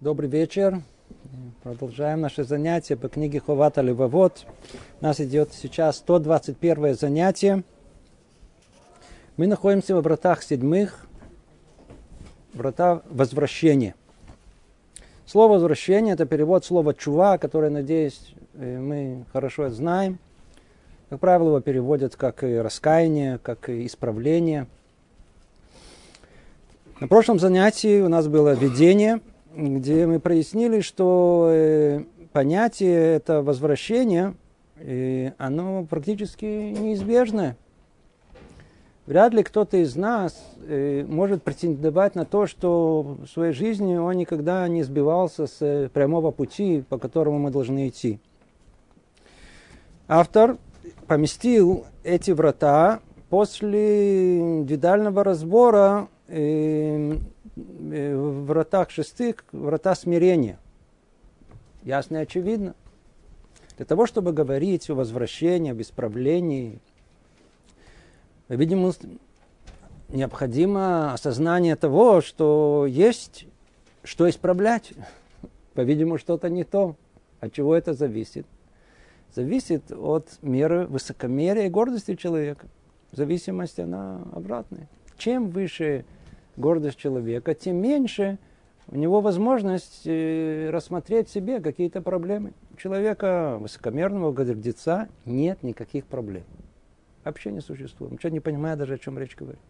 Добрый вечер. Продолжаем наше занятие по книге Ховата Левовод. У нас идет сейчас 121 занятие. Мы находимся в вратах седьмых, врата возвращения. Слово возвращение – это перевод слова чува, которое, надеюсь, э, мы хорошо знаем. Как правило, его переводят как раскаяние, как исправление. На прошлом занятии у нас было видение – где мы прояснили, что э, понятие это возвращение, э, оно практически неизбежное. Вряд ли кто-то из нас э, может претендовать на то, что в своей жизни он никогда не сбивался с прямого пути, по которому мы должны идти. Автор поместил эти врата после детального разбора Э, в вратах шестых врата смирения. Ясно и очевидно. Для того, чтобы говорить о возвращении, об исправлении, видимо, необходимо осознание того, что есть что исправлять. По-видимому, что-то не то. От чего это зависит? Зависит от меры высокомерия и гордости человека. Зависимость, она обратная. Чем выше гордость человека, тем меньше у него возможность э, рассмотреть в себе какие-то проблемы. У человека высокомерного гордеца нет никаких проблем. Вообще не существует. Что не понимает даже, о чем речь говорит.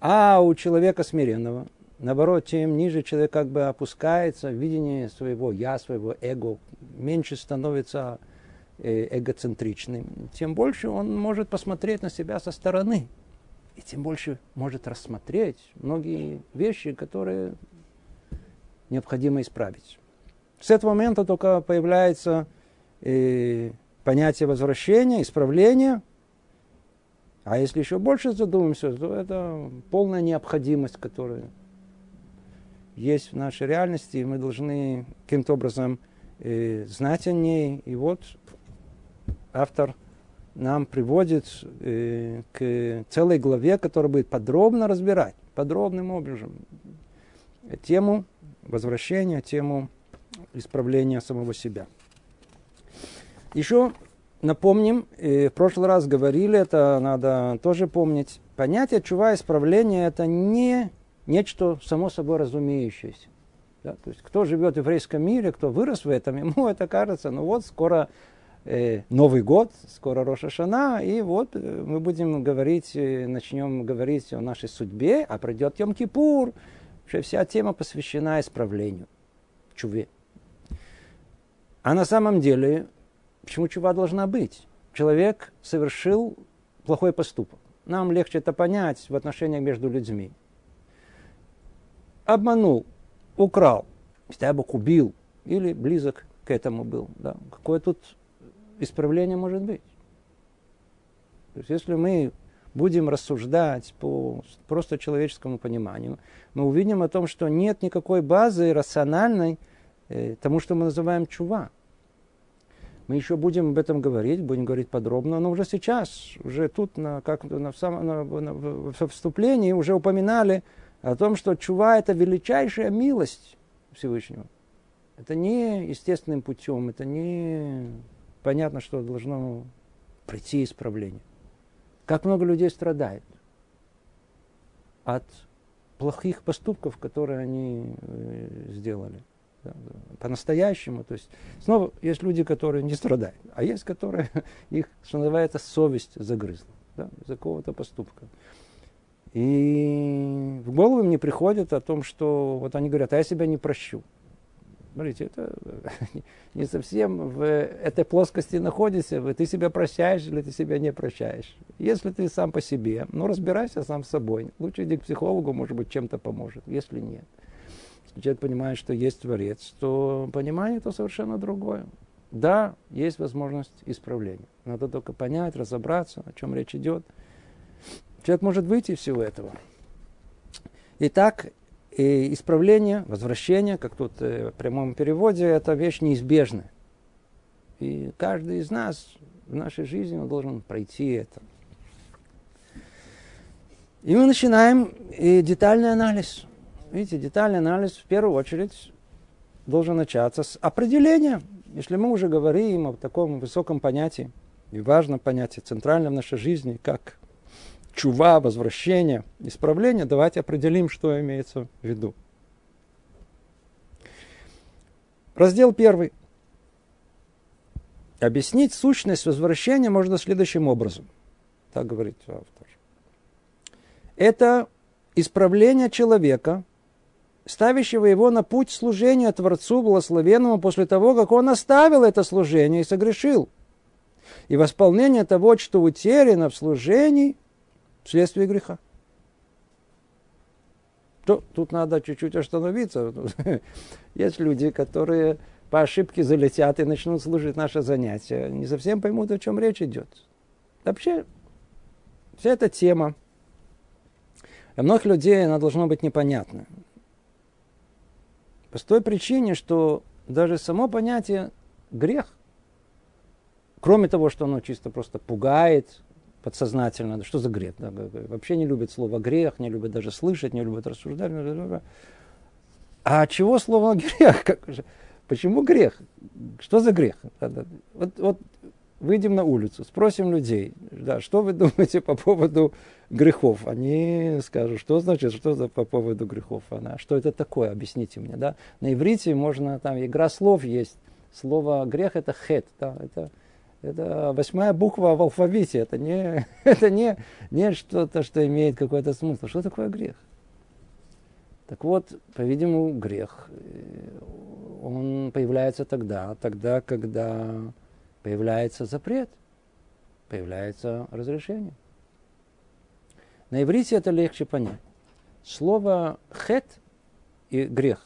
А у человека смиренного, наоборот, тем ниже человек как бы опускается в видение своего я, своего эго, меньше становится э, эгоцентричным, тем больше он может посмотреть на себя со стороны и тем больше может рассмотреть многие вещи, которые необходимо исправить. С этого момента только появляется э, понятие возвращения, исправления. А если еще больше задумаемся, то это полная необходимость, которая есть в нашей реальности, и мы должны каким-то образом э, знать о ней. И вот автор нам приводит э, к целой главе, которая будет подробно разбирать, подробным образом, тему возвращения, тему исправления самого себя. Еще напомним, э, в прошлый раз говорили, это надо тоже помнить, понятие чува исправления это не нечто само собой разумеющееся. Да? То есть кто живет в еврейском мире, кто вырос в этом, ему это кажется, ну вот скоро Новый год, скоро Роша Шана, и вот э, мы будем говорить, э, начнем говорить о нашей судьбе, а придет Йом-Кипур. Вообще вся тема посвящена исправлению, чуве. А на самом деле, почему чува должна быть? Человек совершил плохой поступок. Нам легче это понять в отношениях между людьми. Обманул, украл, хотя бы убил или близок к этому был. Да. Какое тут исправление может быть. То есть если мы будем рассуждать по просто человеческому пониманию, мы увидим о том, что нет никакой базы рациональной э, тому, что мы называем чува. Мы еще будем об этом говорить, будем говорить подробно, но уже сейчас, уже тут, на, как на, самом, на, на, в вступлении уже упоминали о том, что чува – это величайшая милость Всевышнего. Это не естественным путем, это не понятно, что должно прийти исправление. Как много людей страдает от плохих поступков, которые они э, сделали. По-настоящему. То есть, снова есть люди, которые не страдают, а есть, которые их, что называется, совесть загрызла да, из-за какого-то поступка. И в голову мне приходит о том, что вот они говорят, а я себя не прощу. Смотрите, это не совсем в этой плоскости находишься, ты себя прощаешь или ты себя не прощаешь. Если ты сам по себе, ну разбирайся сам с собой. Лучше иди к психологу, может быть, чем-то поможет. Если нет, если человек понимает, что есть Творец, то понимание это совершенно другое. Да, есть возможность исправления. Надо только понять, разобраться, о чем речь идет. Человек может выйти из всего этого. Итак, и исправление, возвращение, как тут э, в прямом переводе, это вещь неизбежная. И каждый из нас в нашей жизни должен пройти это. И мы начинаем и детальный анализ. Видите, детальный анализ в первую очередь должен начаться с определения. Если мы уже говорим о таком высоком понятии, и важном понятии, центральном в нашей жизни, как чува, возвращение, исправление, давайте определим, что имеется в виду. Раздел первый. Объяснить сущность возвращения можно следующим образом. Так говорит автор. Это исправление человека, ставящего его на путь служения Творцу Благословенному после того, как он оставил это служение и согрешил. И восполнение того, что утеряно в служении вследствие греха. То, тут надо чуть-чуть остановиться. Есть люди, которые по ошибке залетят и начнут служить наше занятие. Не совсем поймут, о чем речь идет. Вообще, вся эта тема для многих людей она должна быть непонятна. По той причине, что даже само понятие грех, кроме того, что оно чисто просто пугает подсознательно, что за грех? Да, вообще не любит слово грех, не любит даже слышать, не любит рассуждать. А чего слово грех? Как же? Почему грех? Что за грех? Вот, вот выйдем на улицу, спросим людей, да, что вы думаете по поводу грехов? Они скажут, что значит, что за по поводу грехов? Она, что это такое? Объясните мне, да? На иврите можно, там игра слов есть. Слово грех это хет, да, это, это восьмая буква в алфавите, это не, это не, не что-то, что имеет какой-то смысл. Что такое грех? Так вот, по-видимому, грех, э, он появляется тогда, тогда, когда появляется запрет, появляется разрешение. На иврите это легче понять. Слово хет и грех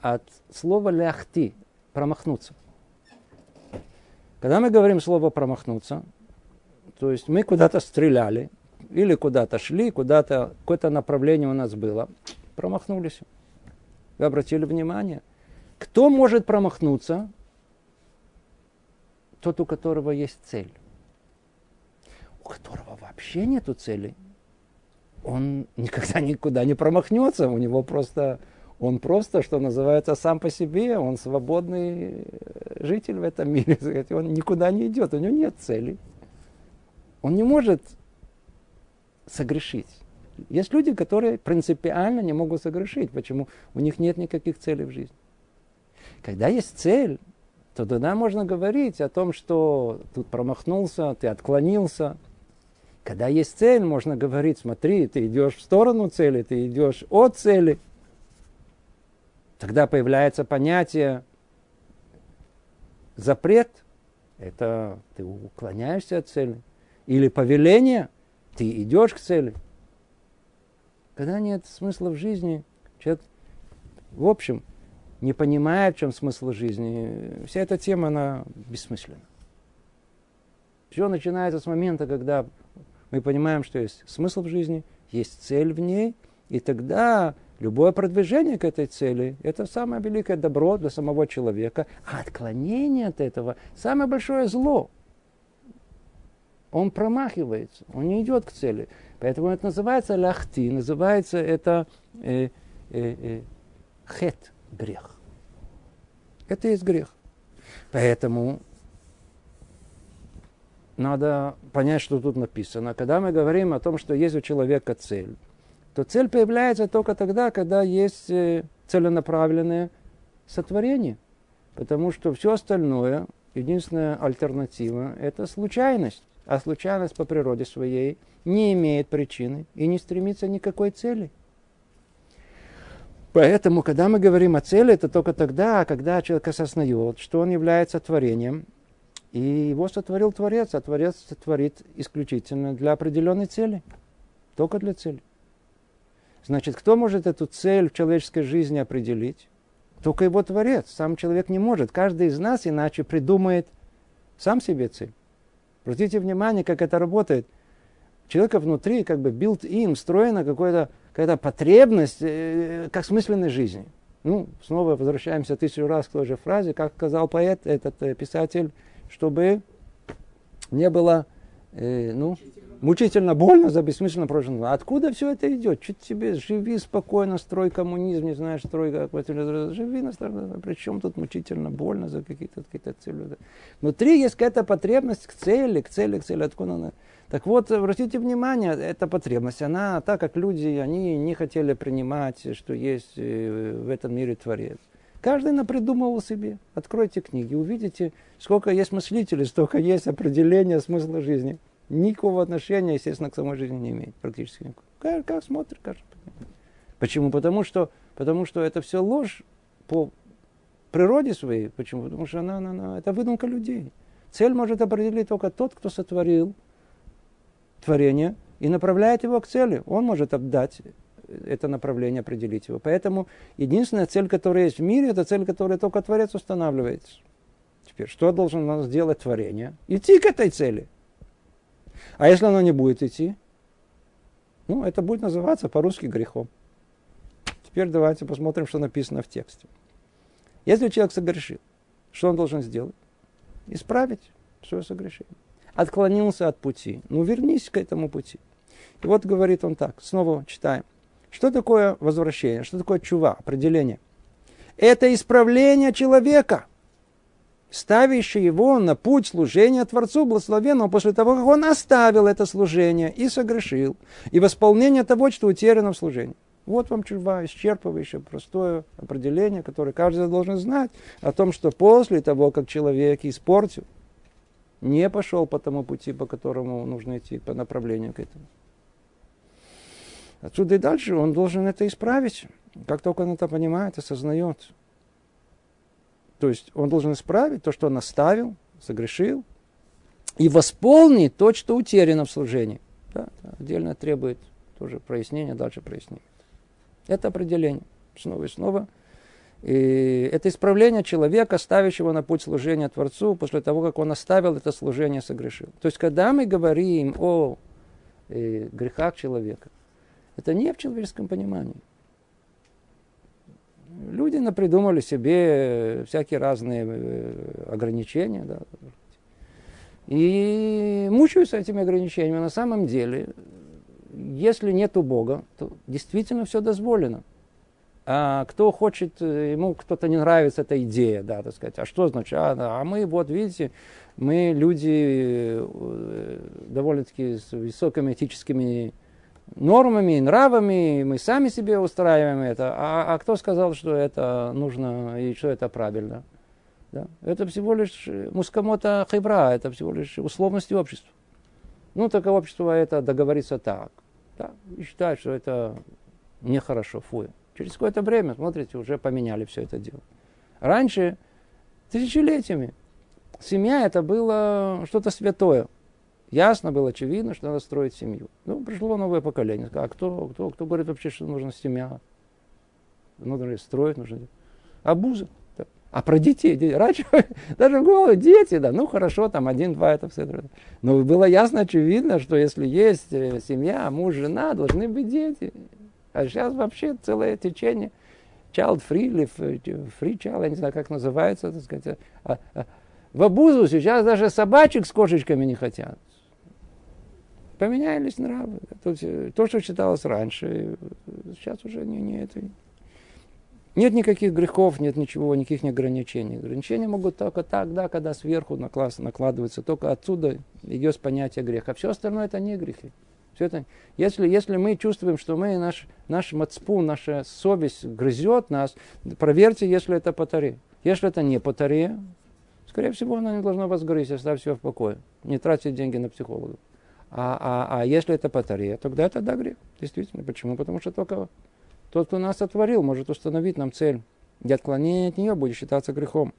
от слова ляхти промахнуться. Когда мы говорим слово промахнуться, то есть мы куда-то стреляли, или куда-то шли, куда-то какое-то направление у нас было, промахнулись. Вы обратили внимание? Кто может промахнуться? Тот, у которого есть цель. У которого вообще нету цели – он никогда никуда не промахнется, у него просто, он просто, что называется, сам по себе, он свободный э, житель в этом мире, он никуда не идет, у него нет цели. Он не может согрешить. Есть люди, которые принципиально не могут согрешить. Почему? У них нет никаких целей в жизни. Когда есть цель, то тогда можно говорить о том, что тут промахнулся, ты отклонился – когда есть цель, можно говорить, смотри, ты идешь в сторону цели, ты идешь от цели. Тогда появляется понятие запрет, это ты уклоняешься от цели. Или повеление, ты идешь к цели. Когда нет смысла в жизни, человек, в общем, не понимает, в чем смысл жизни, вся эта тема, она бессмысленна. Все начинается с момента, когда мы понимаем, что есть смысл в жизни, есть цель в ней, и тогда любое продвижение к этой цели – это самое великое добро для самого человека, а отклонение от этого – самое большое зло. Он промахивается, он не идет к цели. Поэтому это называется ляхти, называется это э, э, э, хет, грех. Это есть грех. Поэтому надо понять, что тут написано. Когда мы говорим о том, что есть у человека цель, то цель появляется только тогда, когда есть э, целенаправленное сотворение. Потому что все остальное, единственная альтернатива, это случайность. А случайность по природе своей не имеет причины и не стремится никакой цели. Поэтому, когда мы говорим о цели, это только тогда, когда человек осознает, что он является творением, и его сотворил Творец, а Творец сотворит исключительно для определенной цели. Только для цели. Значит, кто может эту цель в человеческой жизни определить? Только его Творец. Сам человек не может. Каждый из нас иначе придумает сам себе цель. Обратите внимание, как это работает. человека внутри как бы built-in, встроена какая-то какая потребность э, как смысленной жизни. Ну, снова возвращаемся тысячу раз к той же фразе, как сказал поэт, этот э, писатель, чтобы не было, э, ну, мучительно больно за бессмысленно прожитое. Откуда все это идет? Чуть тебе живи спокойно, строй коммунизм, не знаешь, строй как живи на стороне. Причем тут мучительно больно за какие-то какие цели. Внутри есть какая-то потребность к цели, к цели, к цели. Откуда она? Так вот, обратите внимание, эта потребность, она, так как люди, они не хотели принимать, что есть э, в этом мире Творец. Каждый напридумывал себе. Откройте книги, увидите, сколько есть мыслителей, столько есть определения смысла жизни никакого отношения, естественно, к самой жизни не имеет практически никакого. Как, как смотрит, каждый Почему? Потому что, потому что это все ложь по природе своей. Почему? Потому что она, она, она, это выдумка людей. Цель может определить только тот, кто сотворил творение и направляет его к цели. Он может отдать это направление, определить его. Поэтому единственная цель, которая есть в мире, это цель, которая только Творец устанавливает. Теперь, что должен сделать творение? Идти к этой цели – а если оно не будет идти? Ну, это будет называться по-русски грехом. Теперь давайте посмотрим, что написано в тексте. Если человек согрешил, что он должен сделать? Исправить свое согрешение. Отклонился от пути. Ну, вернись к этому пути. И вот говорит он так, снова читаем. Что такое возвращение? Что такое чува? Определение. Это исправление человека ставящий его на путь служения Творцу Благословенному после того, как он оставил это служение и согрешил, и восполнение того, что утеряно в служении. Вот вам чува, исчерпывающее, простое определение, которое каждый должен знать о том, что после того, как человек испортил, не пошел по тому пути, по которому нужно идти, по направлению к этому. Отсюда и дальше он должен это исправить. Как только он это понимает, осознает, то есть он должен исправить то, что он оставил, согрешил, и восполнить то, что утеряно в служении. Да, отдельно требует тоже прояснения, дальше прояснения. Это определение. Снова и снова. И это исправление человека, ставящего на путь служения Творцу, после того, как он оставил это служение, согрешил. То есть, когда мы говорим о э, грехах человека, это не в человеческом понимании. Люди напридумали себе всякие разные э, ограничения. Да. И мучаются этими ограничениями. На самом деле, если нет Бога, то действительно все дозволено. А кто хочет, э, ему кто-то не нравится эта идея, да, так сказать, а что значит, а, а мы, вот видите, мы люди э, довольно-таки с высокими этическими нормами и нравами, мы сами себе устраиваем это. А, а кто сказал, что это нужно и что это правильно? Да? Это всего лишь мускамота хибра, это всего лишь условности общества. Ну, так общество это договорится так. Да? И считает, что это нехорошо, фу. Через какое-то время, смотрите, уже поменяли все это дело. Раньше, тысячелетиями, семья это было что-то святое. Ясно было, очевидно, что надо строить семью. Ну, пришло новое поколение. А кто, кто, кто говорит вообще, что нужно семья? Нужно строить, нужно... Абуза. А про детей, раньше даже в голову дети, да, ну хорошо, там один-два это все. Но было ясно, очевидно, что если есть э, семья, муж, жена, должны быть дети. А сейчас вообще целое течение child free или free child, я не знаю, как называется, так сказать. А, а, в обузу сейчас даже собачек с кошечками не хотят. Поменялись нравы. То, то что считалось раньше, сейчас уже не, не это. Нет никаких грехов, нет ничего, никаких ограничений. Ограничения могут только тогда, когда сверху наклад, накладывается. Только отсюда идет понятие греха. Все остальное это не грехи. Все это, если, если мы чувствуем, что мы, наш, наш мацпу, наша совесть грызет нас, проверьте, если это по таре. Если это не по таре, скорее всего, она не должна вас грызть, оставь все в покое. Не тратьте деньги на психологов. А, а, а если это батарея, тогда это да грех. Действительно. Почему? Потому что только тот, кто нас сотворил, может установить нам цель. И отклонение от нее будет считаться грехом.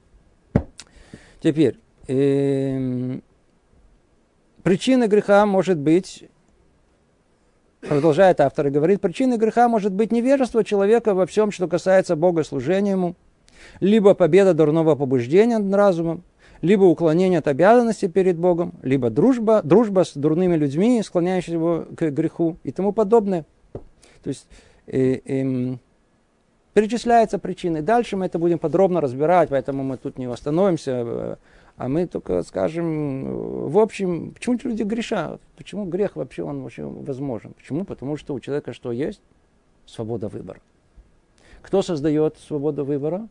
Теперь, э, причина греха может быть, продолжает автор и говорит, причина греха может быть невежество человека во всем, что касается богослужения ему, либо победа дурного побуждения над разумом, либо уклонение от обязанности перед Богом, либо дружба, дружба с дурными людьми, склоняющими его к греху и тому подобное. То есть э, э, перечисляются причины. Дальше мы это будем подробно разбирать, поэтому мы тут не остановимся. а мы только скажем, в общем, почему люди грешат? Почему грех вообще он вообще возможен? Почему? Потому что у человека что есть? Свобода выбора. Кто создает свободу выбора?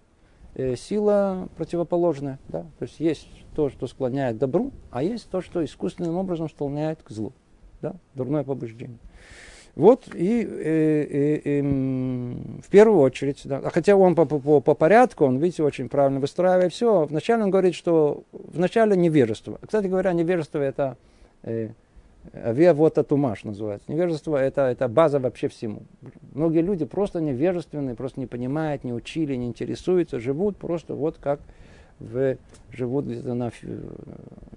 Э, сила противоположная. Да? То есть есть то, что склоняет к добру, а есть то, что искусственным образом склоняет к злу. Да? Дурное побуждение. Вот и э, э, э, в первую очередь, да, хотя он по, по, по порядку, он, видите, очень правильно выстраивает все. Вначале он говорит, что вначале невежество. Кстати говоря, невежество это э, авиа вот атумаш называется. Невежество это, это база вообще всему. Многие люди просто невежественные, просто не понимают, не учили, не интересуются, живут просто вот как в, живут где-то на,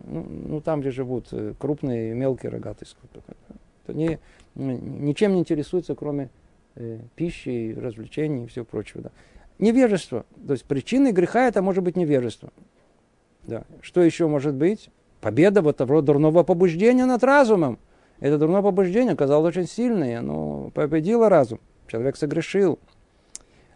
ну, ну, там, где живут э, крупные и мелкие рогатые скоты. Не, ничем не интересуется, кроме э, пищи, развлечений и всего прочего. Да. Невежество. То есть причиной греха это может быть невежество. Да. Что еще может быть? Победа вот того дурного побуждения над разумом. Это дурное побуждение оказалось очень сильное, оно победило разум. Человек согрешил.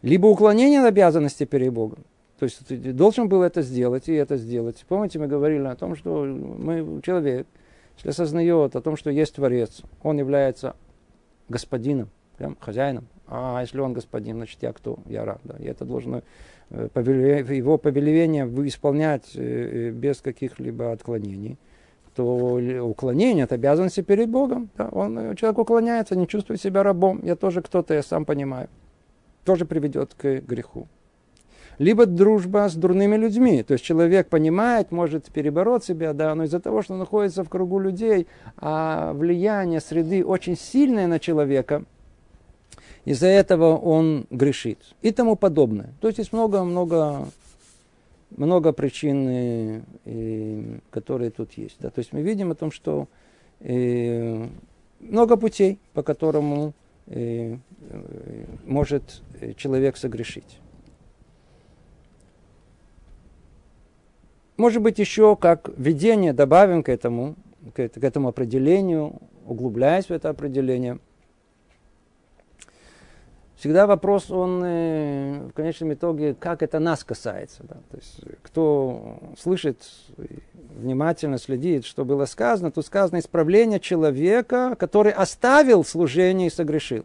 Либо уклонение от обязанности перед Богом. То есть ты должен был это сделать и это сделать. Помните, мы говорили о том, что мы, человек, если осознает о том, что есть Творец, он является господином, прям хозяином. А если он господин, значит я кто? Я раб. Да. И это должно э, его повеление исполнять э, э, без каких-либо отклонений то уклонение от обязанности перед Богом. Да, он, человек уклоняется, не чувствует себя рабом. Я тоже кто-то, я сам понимаю. Тоже приведет к греху либо дружба с дурными людьми. То есть человек понимает, может перебороть себя, да, но из-за того, что он находится в кругу людей, а влияние среды очень сильное на человека, из-за этого он грешит и тому подобное. То есть есть много-много много причин, которые тут есть. Да. То есть мы видим о том, что э, много путей, по которому э, может человек согрешить. Может быть, еще как введение добавим к этому, к этому определению, углубляясь в это определение. Всегда вопрос, он э, в конечном итоге, как это нас касается. Да? То есть, кто слышит, внимательно следит, что было сказано, то сказано исправление человека, который оставил служение и согрешил.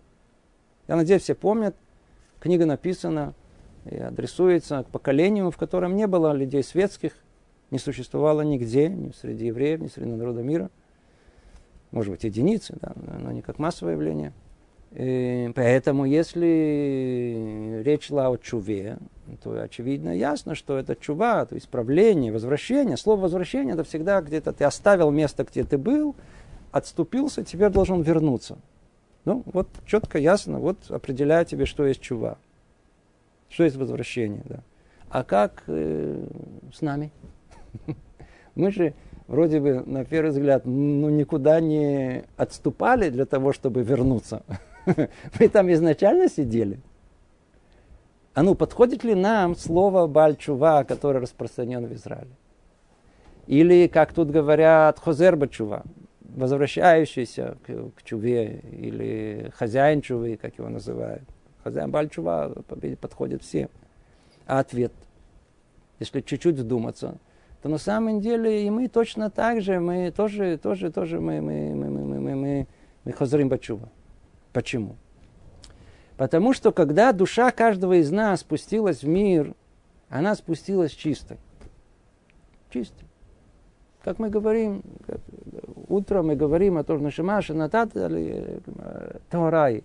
Я надеюсь, все помнят, книга написана и адресуется к поколению, в котором не было людей светских, не существовало нигде, ни среди евреев, ни среди народа мира. Может быть, единицы, да, но не как массовое явление. И поэтому, если речь шла о чуве, то очевидно ясно, что это чува, то исправление, возвращение. Слово возвращение это всегда где-то ты оставил место, где ты был, отступился, теперь должен вернуться. Ну, вот четко, ясно, вот определяю тебе, что есть чува, что есть возвращение. Да. А как э, с нами? Мы же вроде бы, на первый взгляд, ну, никуда не отступали для того, чтобы вернуться. Мы там изначально сидели. А ну, подходит ли нам слово Бальчува, которое распространено в Израиле? Или, как тут говорят, Хозер Бачува, возвращающийся к, к чуве, или хозяин чувы, как его называют. Хозяин Бальчува подходит всем. А ответ, если чуть-чуть вдуматься – то на самом деле и мы точно так же, мы тоже, тоже, тоже, мы, мы, мы, мы, мы, мы, мы, мы хозрим бачува. Почему? Потому что когда душа каждого из нас спустилась в мир, она спустилась чистой. Чистой. Как мы говорим, утром мы говорим о том, что Нашимаша Нататали Таурай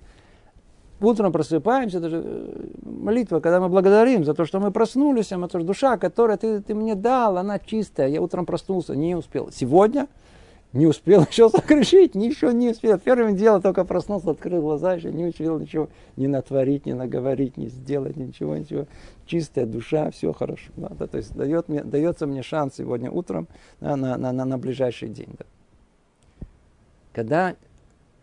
утром просыпаемся, это же э, молитва, когда мы благодарим за то, что мы проснулись, а это же душа, которая ты, ты мне дал, она чистая. Я утром проснулся, не успел. Сегодня не успел еще согрешить, ничего не успел. Первым делом только проснулся, открыл глаза, еще не успел ничего не натворить, не наговорить, не сделать, ничего, ничего. Чистая душа, все хорошо. Да, да, то есть дает мне, дается мне шанс сегодня утром да, на, на, на, на ближайший день. Да. Когда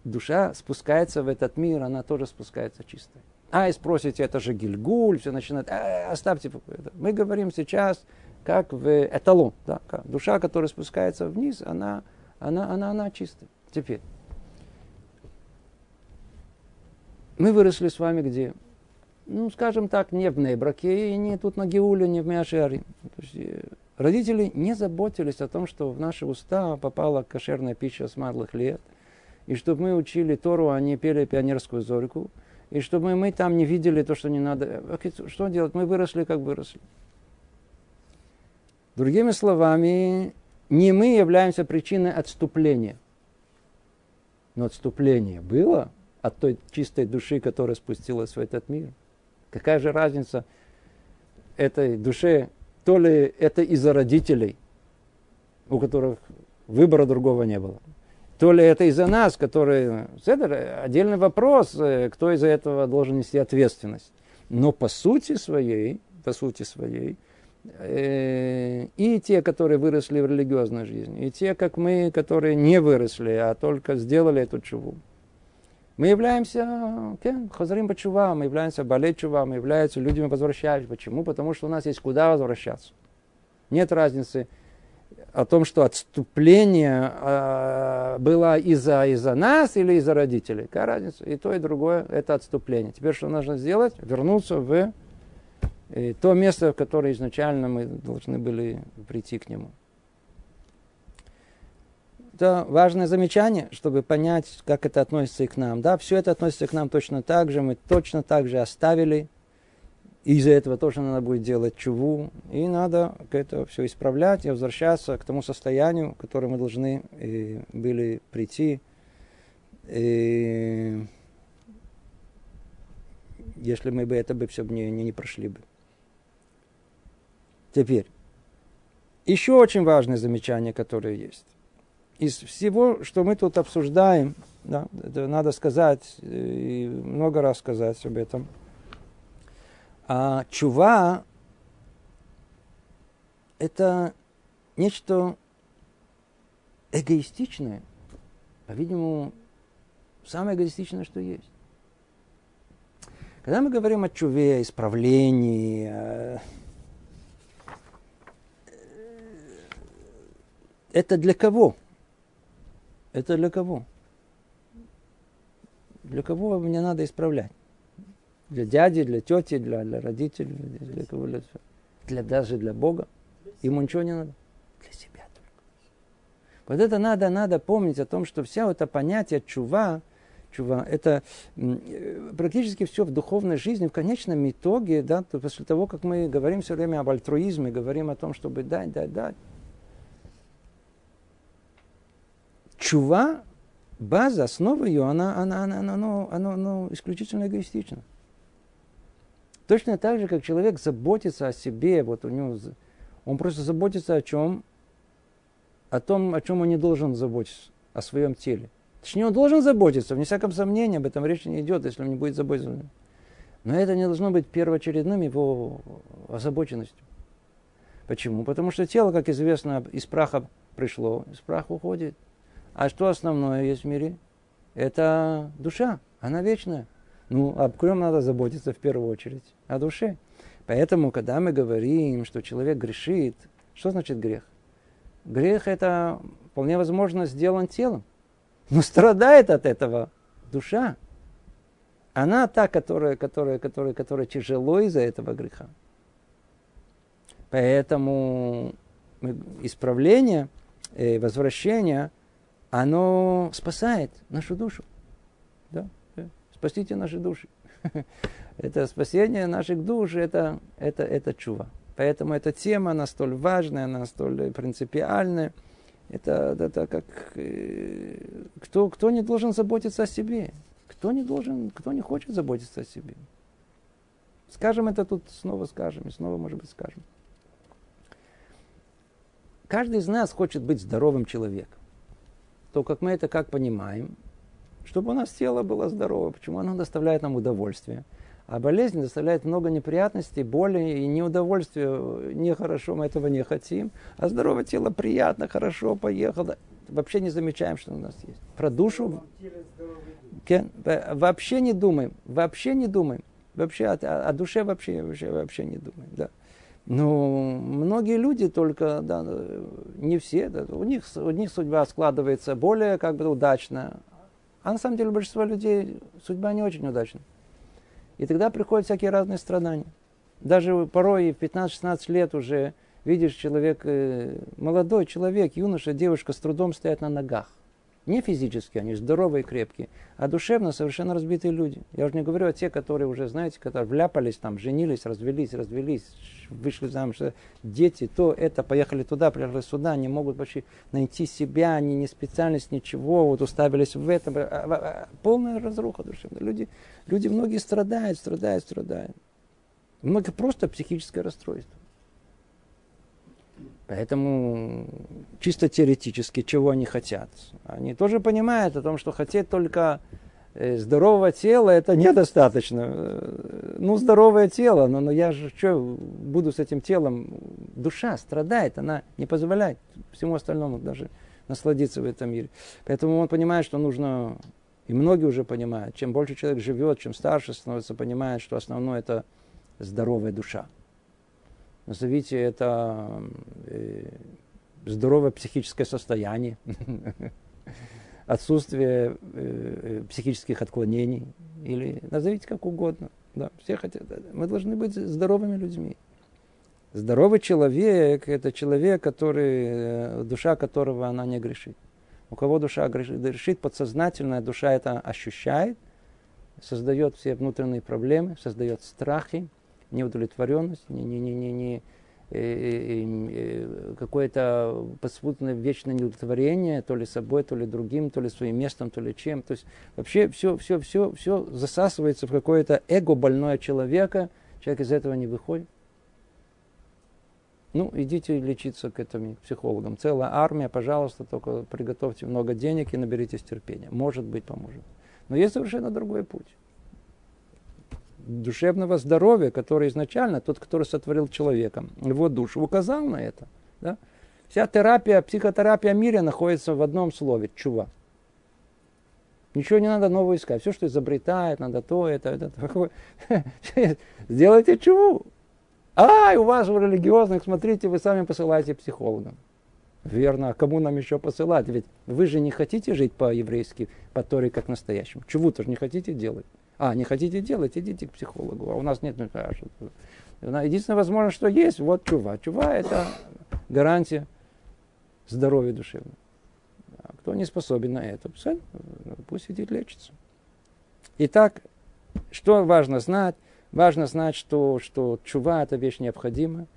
душа спускается в этот мир, она тоже спускается чистой. А, и спросите, это же Гильгуль, все начинает, э, оставьте это. Мы говорим сейчас, как в эталон. Да? Душа, которая спускается вниз, она, она, она, она чистая. Теперь. Мы выросли с вами где? ну, скажем так, не в Нейбраке, и не тут на Геуле, не в Мяшаре. Э, родители не заботились о том, что в наши уста попала кошерная пища с малых лет, и чтобы мы учили Тору, а не пели пионерскую зорьку, и чтобы мы там не видели то, что не надо. Что делать? Мы выросли, как выросли. Другими словами, не мы являемся причиной отступления. Но отступление было от той чистой души, которая спустилась в этот мир. Какая же разница этой душе, то ли это из-за родителей, у которых выбора другого не было, то ли это из-за нас, которые... Это отдельный вопрос, э, кто из-за этого должен нести ответственность. Но по сути своей, по сути своей, и те, которые выросли в религиозной жизни, и те, как мы, которые не выросли, а только сделали эту чуву. Мы являемся кен, хазарим бачува, мы являемся балей чува, мы являемся людьми возвращающими. Почему? Потому что у нас есть куда возвращаться. Нет разницы о том, что отступление э, было из-за из нас или из-за родителей. Какая разница? И то, и другое – это отступление. Теперь что нужно сделать? Вернуться в то место, в которое изначально мы должны были прийти к нему. Это важное замечание, чтобы понять, как это относится и к нам. Да, все это относится к нам точно так же, мы точно так же оставили. И из-за этого тоже надо будет делать чуву. И надо это все исправлять и возвращаться к тому состоянию, к которому мы должны э, были прийти. И если мы бы это бы все не, не, не прошли бы. Теперь, еще очень важное замечание, которое есть. Из всего, что мы тут обсуждаем, да, это надо сказать, и много раз сказать об этом, а чува – это нечто эгоистичное, по-видимому, самое эгоистичное, что есть. Когда мы говорим о чуве, исправлении, это для кого? Это для кого? Для кого мне надо исправлять? Для дяди, для тети, для, для родителей, для кого? Для, для, даже для Бога. Ему ничего не надо. Для себя только. Вот это надо, надо помнить о том, что все это понятие чува, чува, это практически все в духовной жизни, в конечном итоге, да, после того, как мы говорим все время об альтруизме, говорим о том, чтобы дать, дать, дать, чува, база, основа ее, она, она, она, она, она, она, она исключительно эгоистична. Точно так же, как человек заботится о себе, вот у него, он просто заботится о чем? О том, о чем он не должен заботиться, о своем теле. Точнее, он должен заботиться, вне всяком сомнении, об этом речи не идет, если он не будет заботиться. Но это не должно быть первоочередным его озабоченностью. Почему? Потому что тело, как известно, из праха пришло, из праха уходит. А что основное есть в мире? Это душа, она вечная. Ну, об ком надо заботиться в первую очередь? О душе. Поэтому, когда мы говорим, что человек грешит, что значит грех? Грех это вполне возможно сделан телом. Но страдает от этого душа. Она та, которая, которая, которая, которая тяжело из-за этого греха. Поэтому исправление, э, возвращение – оно спасает нашу душу. Да? Спасите наши души. Это спасение наших душ, это, это, это чува. Поэтому эта тема, она столь важная, она столь принципиальная. Это, это как... Э, кто, кто не должен заботиться о себе? Кто не должен, кто не хочет заботиться о себе? Скажем это тут, снова скажем, и снова, может быть, скажем. Каждый из нас хочет быть здоровым человеком то как мы это как понимаем, чтобы у нас тело было здорово, почему оно доставляет нам удовольствие. А болезнь доставляет много неприятностей, боли и неудовольствия. Нехорошо, мы этого не хотим. А здоровое тело приятно, хорошо, поехало. Вообще не замечаем, что у нас есть. Про душу вообще не думаем. Вообще не думаем. Вообще о, о душе вообще, вообще, вообще не думаем. Да. Ну, многие люди только, да, не все, да, у, них, у них судьба складывается более как бы удачно, а на самом деле большинство людей судьба не очень удачна. И тогда приходят всякие разные страдания. Даже порой в 15-16 лет уже видишь человек, э, молодой человек, юноша, девушка с трудом стоят на ногах. Не физически, они здоровые крепкие, а душевно совершенно разбитые люди. Я уже не говорю о тех, которые уже, знаете, которые вляпались там, женились, развелись, развелись, вышли замуж, дети, то это, поехали туда, приехали сюда, не могут вообще найти себя, они не специальность, ничего, вот уставились в этом. А, а, полная разруха душевная. Люди, люди многие страдают, страдают, страдают. Многие просто психическое расстройство. Поэтому чисто теоретически, чего они хотят? Они тоже понимают о том, что хотеть только э, здорового тела это недостаточно. Э, ну, здоровое тело, но, но я же что буду с этим телом? Душа страдает, она не позволяет всему остальному даже насладиться в этом мире. Поэтому он понимает, что нужно, и многие уже понимают, чем больше человек живет, чем старше становится, понимает, что основное это здоровая душа назовите это э, здоровое психическое состояние, отсутствие э, э, психических отклонений, или назовите как угодно. Да, все хотят. Мы должны быть здоровыми людьми. Здоровый человек – это человек, который, душа которого она не грешит. У кого душа грешит, подсознательная душа это ощущает, создает все внутренние проблемы, создает страхи, неудовлетворенность, не, не, не, не, не э, э, э, какое-то подспутное вечное неудовлетворение, то ли собой, то ли другим, то ли своим местом, то ли чем. То есть вообще все, все, все, все засасывается в какое-то эго больное человека, человек из этого не выходит. Ну, идите лечиться к этим психологам. Целая армия, пожалуйста, только приготовьте много денег и наберитесь терпения. Может быть, поможет. Но есть совершенно другой путь душевного здоровья, который изначально, тот, который сотворил человека, его душу, указал на это. Да? Вся терапия, психотерапия мира находится в одном слове – чува. Ничего не надо нового искать. Все, что изобретает, надо то, это, это. Сделайте чуву. Ай, у вас у религиозных, смотрите, вы сами посылаете психологам. Верно, а кому нам еще посылать? Ведь вы же не хотите жить по-еврейски, по Торе как настоящему. Чего тоже не хотите делать. А, не хотите делать, идите к психологу. А у нас нет, ну, хорошо. Единственное возможно, что есть, вот чува. Чува – это гарантия здоровья душевного. А кто не способен на это, пусть идет лечится. Итак, что важно знать? Важно знать, что, что чува – это вещь необходимая.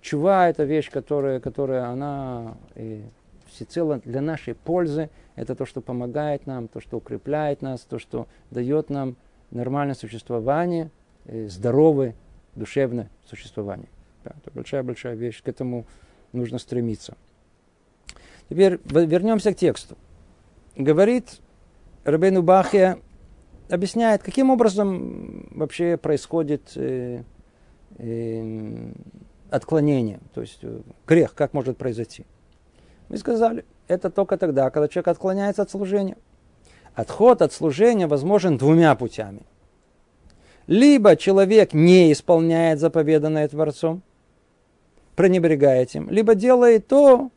Чува – это вещь, которая, которая она и всецело для нашей пользы. Это то, что помогает нам, то, что укрепляет нас, то, что дает нам нормальное существование, э, здоровое душевное существование. Да, это большая-большая вещь, к этому нужно стремиться. Теперь вернемся к тексту. Говорит Рабейну Бахия, объясняет, каким образом вообще происходит э, э, отклонение, то есть э, грех, как может произойти. Мы сказали, это только тогда, когда человек отклоняется от служения. Отход от служения возможен двумя путями. Либо человек не исполняет заповеданное Творцом, пренебрегает им, либо делает то,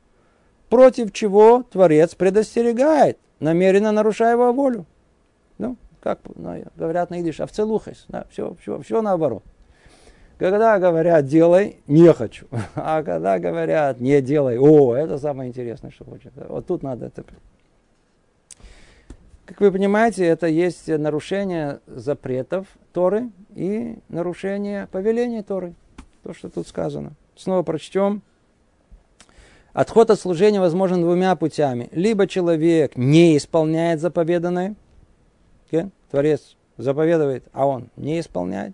против чего Творец предостерегает, намеренно нарушая его волю. Ну, как ну, говорят на идиш, овцелухайс, да, все, все, все наоборот. Когда говорят делай, не хочу. А когда говорят не делай, о, это самое интересное, что хочет. Вот тут надо это как вы понимаете, это есть нарушение запретов Торы и нарушение повеления Торы. То, что тут сказано. Снова прочтем. Отход от служения возможен двумя путями. Либо человек не исполняет заповеданное, okay? Творец заповедует, а он не исполняет.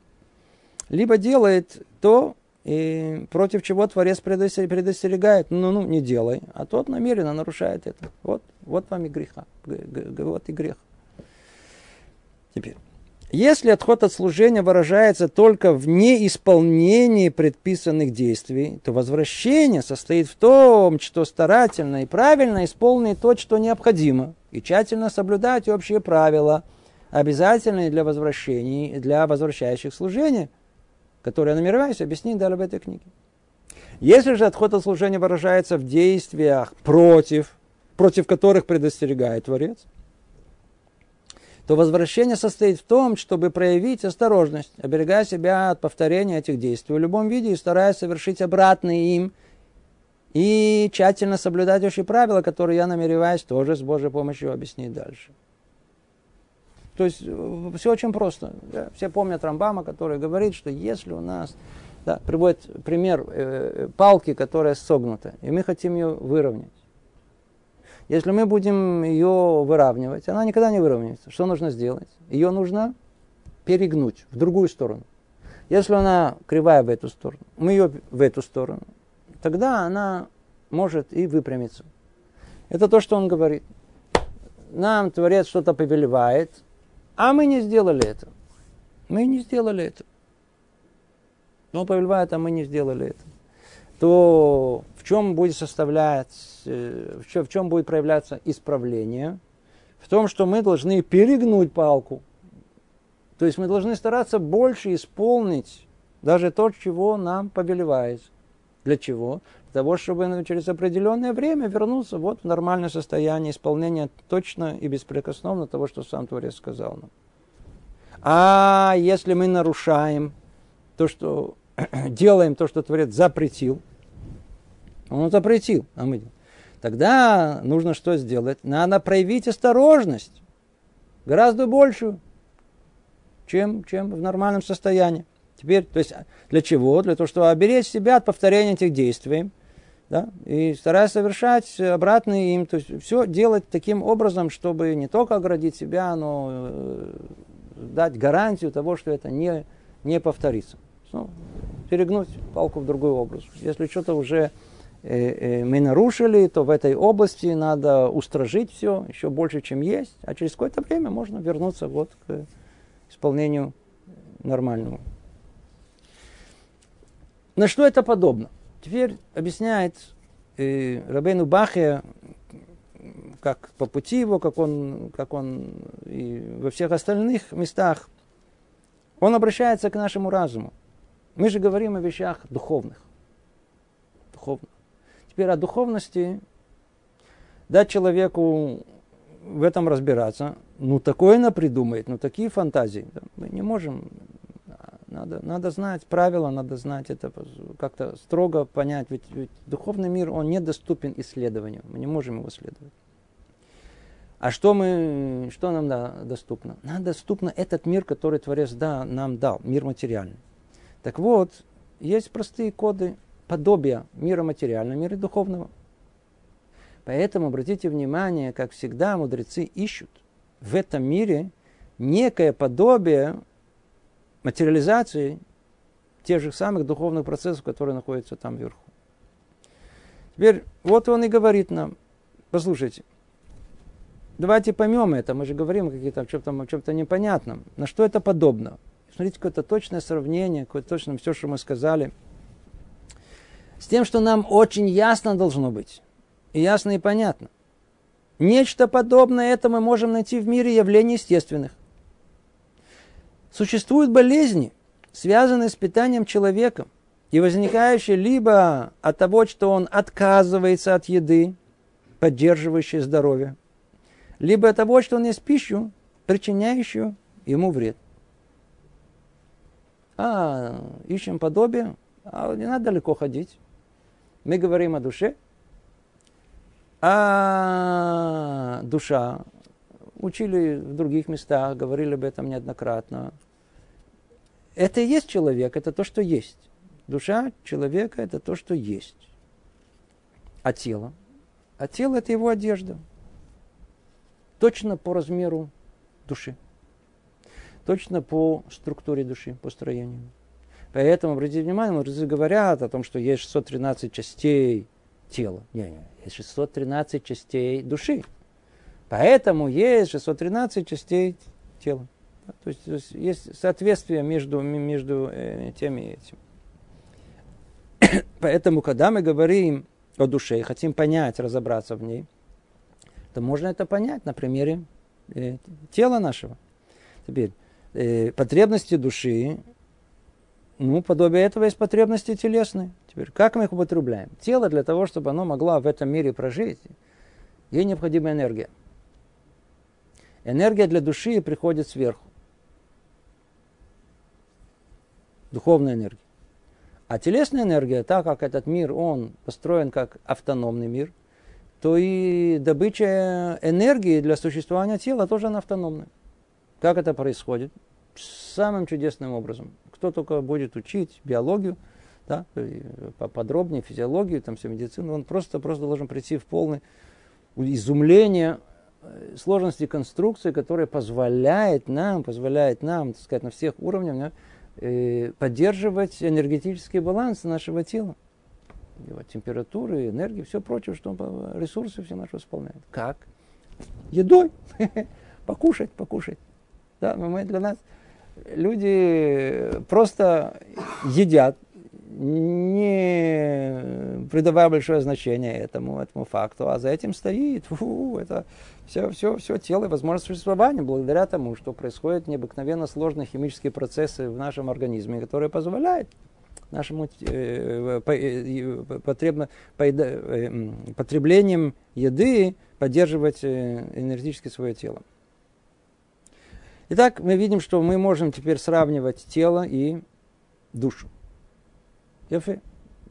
Либо делает то, и против чего Творец предостерегает, ну, ну, не делай, а тот намеренно нарушает это. Вот, вот вам и греха, вот и грех. Теперь, если отход от служения выражается только в неисполнении предписанных действий, то возвращение состоит в том, что старательно и правильно исполнить то, что необходимо, и тщательно соблюдать общие правила, обязательные для возвращений, для возвращающих служения – который я намереваюсь объяснить далее в этой книге. Если же отход от служения выражается в действиях против, против которых предостерегает Творец, то возвращение состоит в том, чтобы проявить осторожность, оберегая себя от повторения этих действий в любом виде и стараясь совершить обратные им и тщательно соблюдать общие правила, которые я намереваюсь тоже с Божьей помощью объяснить дальше. То есть э, все очень просто. Да? Все помнят Рамбама, который говорит, что если у нас да, приводит пример э, палки, которая согнута, и мы хотим ее выровнять. Если мы будем ее выравнивать, она никогда не выровняется. Что нужно сделать? Ее нужно перегнуть в другую сторону. Если она кривая в эту сторону, мы ее в эту сторону, тогда она может и выпрямиться. Это то, что он говорит. Нам Творец что-то повелевает, а мы не сделали это. Мы не сделали это. Он повелевает, а мы не сделали это. То в чем будет составлять, э, в чем, в чем будет проявляться исправление? В том, что мы должны перегнуть палку. То есть мы должны стараться больше исполнить даже то, чего нам повелевается. Для чего? Того, чтобы через определенное время вернуться вот в нормальное состояние исполнения точно и беспрекословно того, что сам Творец сказал нам. А если мы нарушаем то, что делаем то, что Творец запретил, он запретил, а мы Тогда нужно что сделать? Надо проявить осторожность, гораздо большую, чем, чем в нормальном состоянии. Теперь, то есть, для чего? Для того, чтобы оберечь себя от повторения этих действий, да, и стараясь совершать обратные им, то есть все делать таким образом, чтобы не только оградить себя, но э, дать гарантию того, что это не, не повторится. Ну, перегнуть палку в другую область. Если что-то уже э, э, мы нарушили, то в этой области надо устражить все еще больше, чем есть, а через какое-то время можно вернуться вот к исполнению нормальному. На что это подобно? Теперь объясняет э, Рабейну Бахе, как по пути его, как он, как он и во всех остальных местах, он обращается к нашему разуму. Мы же говорим о вещах духовных. Духовных. Теперь о духовности дать человеку в этом разбираться, ну такое на придумает, ну такие фантазии. Мы не можем надо, надо знать правила, надо знать это, как-то строго понять. Ведь, ведь духовный мир, он недоступен исследованию. Мы не можем его исследовать. А что, мы, что нам да, доступно? Нам доступно этот мир, который Творец да, нам дал, мир материальный. Так вот, есть простые коды подобия мира материального, мира духовного. Поэтому обратите внимание, как всегда мудрецы ищут в этом мире некое подобие материализации тех же самых духовных процессов, которые находятся там вверху. Теперь вот он и говорит нам, послушайте, давайте поймем это, мы же говорим о чем-то, о чем-то непонятном. На что это подобно? Смотрите, какое-то точное сравнение, какое-то точное все, что мы сказали. С тем, что нам очень ясно должно быть. И ясно и понятно. Нечто подобное это мы можем найти в мире явлений естественных. Существуют болезни, связанные с питанием человека, и возникающие либо от того, что он отказывается от еды, поддерживающей здоровье, либо от того, что он ест пищу, причиняющую ему вред. А, ищем подобие, а не надо далеко ходить. Мы говорим о душе, а душа, учили в других местах, говорили об этом неоднократно, это и есть человек, это то, что есть. Душа человека – это то, что есть. А тело? А тело – это его одежда. Точно по размеру души. Точно по структуре души, по строению. Поэтому, обратите внимание, мудрецы говорят о том, что есть 613 частей тела. Не, не, есть 613 частей души. Поэтому есть 613 частей тела. То есть, то есть есть соответствие между, между э, тем и этим. Поэтому, когда мы говорим о душе и хотим понять, разобраться в ней, то можно это понять на примере э, тела нашего. Теперь, э, потребности души, ну, подобие этого есть потребности телесные. Теперь, как мы их употребляем? Тело для того, чтобы оно могло в этом мире прожить, ей необходима энергия. Энергия для души приходит сверху. Духовная энергия. А телесная энергия, так как этот мир, он построен как автономный мир, то и добыча энергии для существования тела тоже она автономная. Как это происходит? Самым чудесным образом. Кто только будет учить биологию, да, поподробнее физиологию, там все медицину, он просто, просто должен прийти в полное изумление э, сложности конструкции, которая позволяет нам, позволяет нам, так сказать, на всех уровнях поддерживать энергетический баланс нашего тела. Его температуры, энергии, все прочее, что он, ресурсы все наши восполняет. Как? Едой. покушать, покушать. Да, мы для нас люди просто едят, не придавая большое значение этому, этому факту, а за этим стоит фу, это все, все, все тело и возможность существования благодаря тому, что происходят необыкновенно сложные химические процессы в нашем организме, которые позволяют нашему потреблением еды поддерживать э, энергетически свое тело. Итак, мы видим, что мы можем теперь сравнивать тело и душу. Ефе.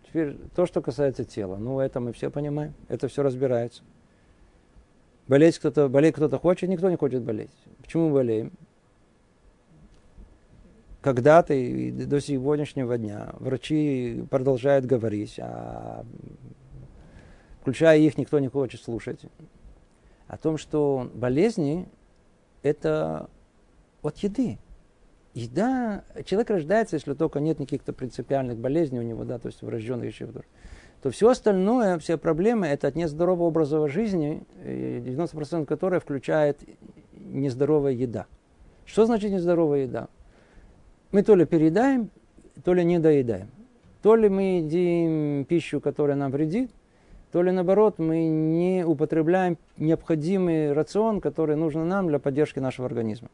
Теперь то, что касается тела. Ну, это мы все понимаем. Это все разбирается. Болеть кто-то, болеть кто-то хочет, никто не хочет болеть. Почему мы болеем? Когда-то и до сегодняшнего дня врачи продолжают говорить, а включая их, никто не хочет слушать, о том, что болезни – это от еды еда, человек рождается, если только нет каких-то принципиальных болезней у него, да, то есть врожденных еще вдруг, то все остальное, все проблемы, это от нездорового образа жизни, 90% которой включает нездоровая еда. Что значит нездоровая еда? Мы то ли переедаем, то ли не доедаем. То ли мы едим пищу, которая нам вредит, то ли наоборот мы не употребляем необходимый рацион, который нужен нам для поддержки нашего организма.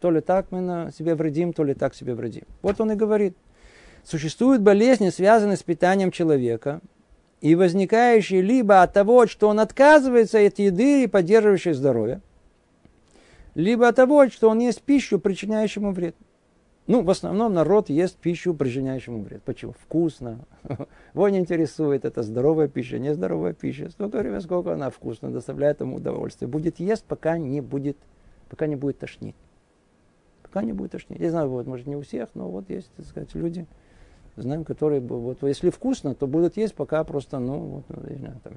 То ли так мы на себе вредим, то ли так себе вредим. Вот он и говорит. Существуют болезни, связанные с питанием человека, и возникающие либо от того, что он отказывается от еды и поддерживающей здоровье, либо от того, что он ест пищу, причиняющую вред. Ну, в основном народ ест пищу, причиняющую вред. Почему? Вкусно. Его не интересует, это здоровая пища, нездоровая пища. Столько времени, сколько она вкусна, доставляет ему удовольствие. Будет есть, пока не будет, пока не будет тошнить пока не будет тошнить. Я знаю, вот, может, не у всех, но вот есть, так сказать, люди, знаем, которые, вот, если вкусно, то будут есть, пока просто, ну, вот, ну, не, знаю, там,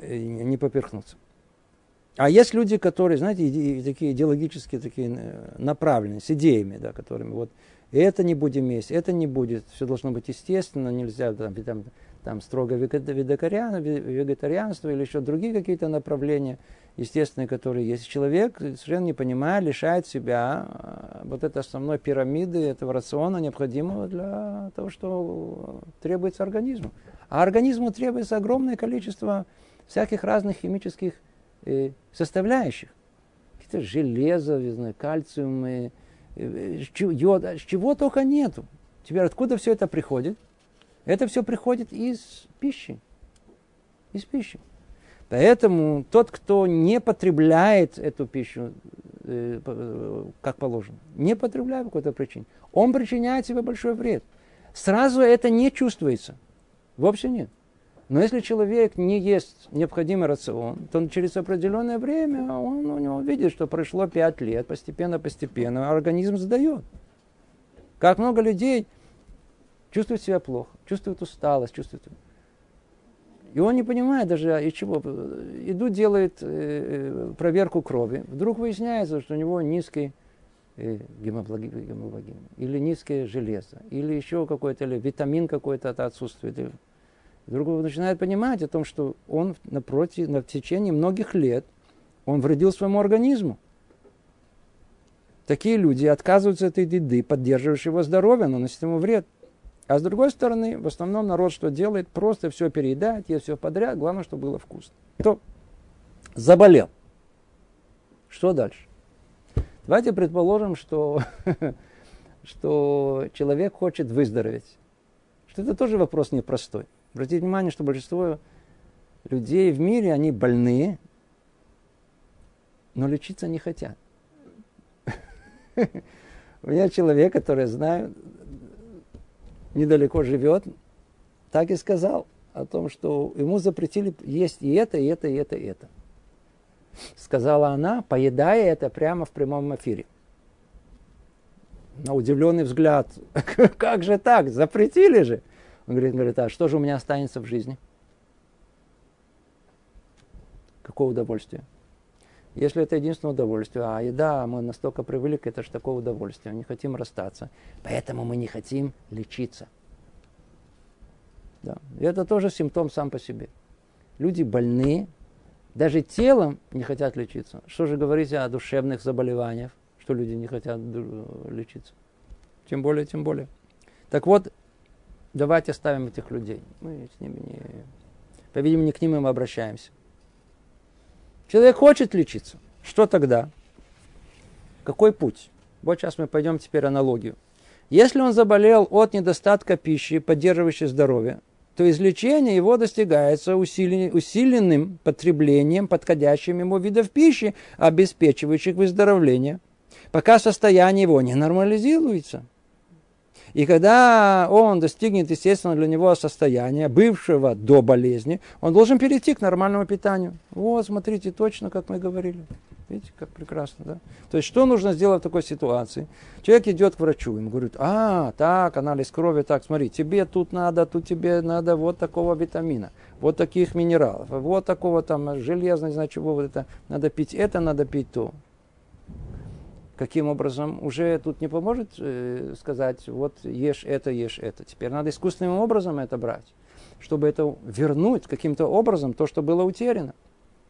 не, не поперхнутся. А есть люди, которые, знаете, такие идеологические, такие э, направленные, с идеями, да, которыми вот это не будем есть, это не будет, все должно быть естественно, нельзя там, там, там строго вегетарианство или еще другие какие-то направления естественные, которые есть. Человек, совершенно не понимая, лишает себя э, вот этой основной пирамиды, этого рациона, необходимого для того, что требуется организму. А организму требуется огромное количество всяких разных химических э, составляющих. Какие-то железо, кальциумы, э, йод, чего только нету. Теперь откуда все это приходит? Это все приходит из пищи. Из пищи. Поэтому тот, кто не потребляет эту пищу, э, э, как положено, не потребляет по какой-то причине, он причиняет себе большой вред. Сразу это не чувствуется. Вовсе нет. Но если человек не ест необходимый рацион, то через определенное время он у него видит, что прошло 5 лет, постепенно-постепенно организм сдает. Как много людей чувствуют себя плохо, чувствуют усталость, чувствуют... И он не понимает даже, из чего. Идут, делает э, э, проверку крови. Вдруг выясняется, что у него низкий э, гемоглобин, или низкое железо, или еще какой-то, или витамин какой-то отсутствует. И вдруг он начинает понимать о том, что он напротив, на, в течение многих лет он вредил своему организму. Такие люди отказываются от этой еды, поддерживающей его здоровье, но наносит ему вред. А с другой стороны, в основном народ что делает? Просто все переедает, ест все подряд, главное, чтобы было вкусно. Кто заболел. Что дальше? Давайте предположим, что, что человек хочет выздороветь. Что это тоже вопрос непростой. Обратите внимание, что большинство людей в мире, они больные. но лечиться не хотят. У меня человек, который знаю, недалеко живет, так и сказал о том, что ему запретили есть и это, и это, и это, и это. Сказала она, поедая это прямо в прямом эфире. На удивленный взгляд, как же так, запретили же. Он говорит, говорит, а что же у меня останется в жизни? Какое удовольствие? Если это единственное удовольствие, а еда, мы настолько привыкли, это же такое удовольствие, не хотим расстаться. Поэтому мы не хотим лечиться. Да. И это тоже симптом сам по себе. Люди больные, даже телом не хотят лечиться. Что же говорить о душевных заболеваниях, что люди не хотят лечиться? Тем более, тем более. Так вот, давайте оставим этих людей. Мы с ними не... По-видимому, не к ним мы обращаемся. Человек хочет лечиться. Что тогда? Какой путь? Вот сейчас мы пойдем теперь аналогию. Если он заболел от недостатка пищи, поддерживающей здоровье, то излечение его достигается усиленным потреблением подходящим ему видов пищи, обеспечивающих выздоровление, пока состояние его не нормализируется – и когда он достигнет, естественно, для него состояния, бывшего до болезни, он должен перейти к нормальному питанию. Вот, смотрите, точно, как мы говорили. Видите, как прекрасно, да? То есть, что нужно сделать в такой ситуации? Человек идет к врачу, ему говорит, а, так, анализ крови, так, смотри, тебе тут надо, тут тебе надо вот такого витамина, вот таких минералов, вот такого там железа, не знаю чего, вот это, надо пить это, надо пить то каким образом, уже тут не поможет э, сказать, вот ешь это, ешь это. Теперь надо искусственным образом это брать, чтобы это вернуть каким-то образом то, что было утеряно.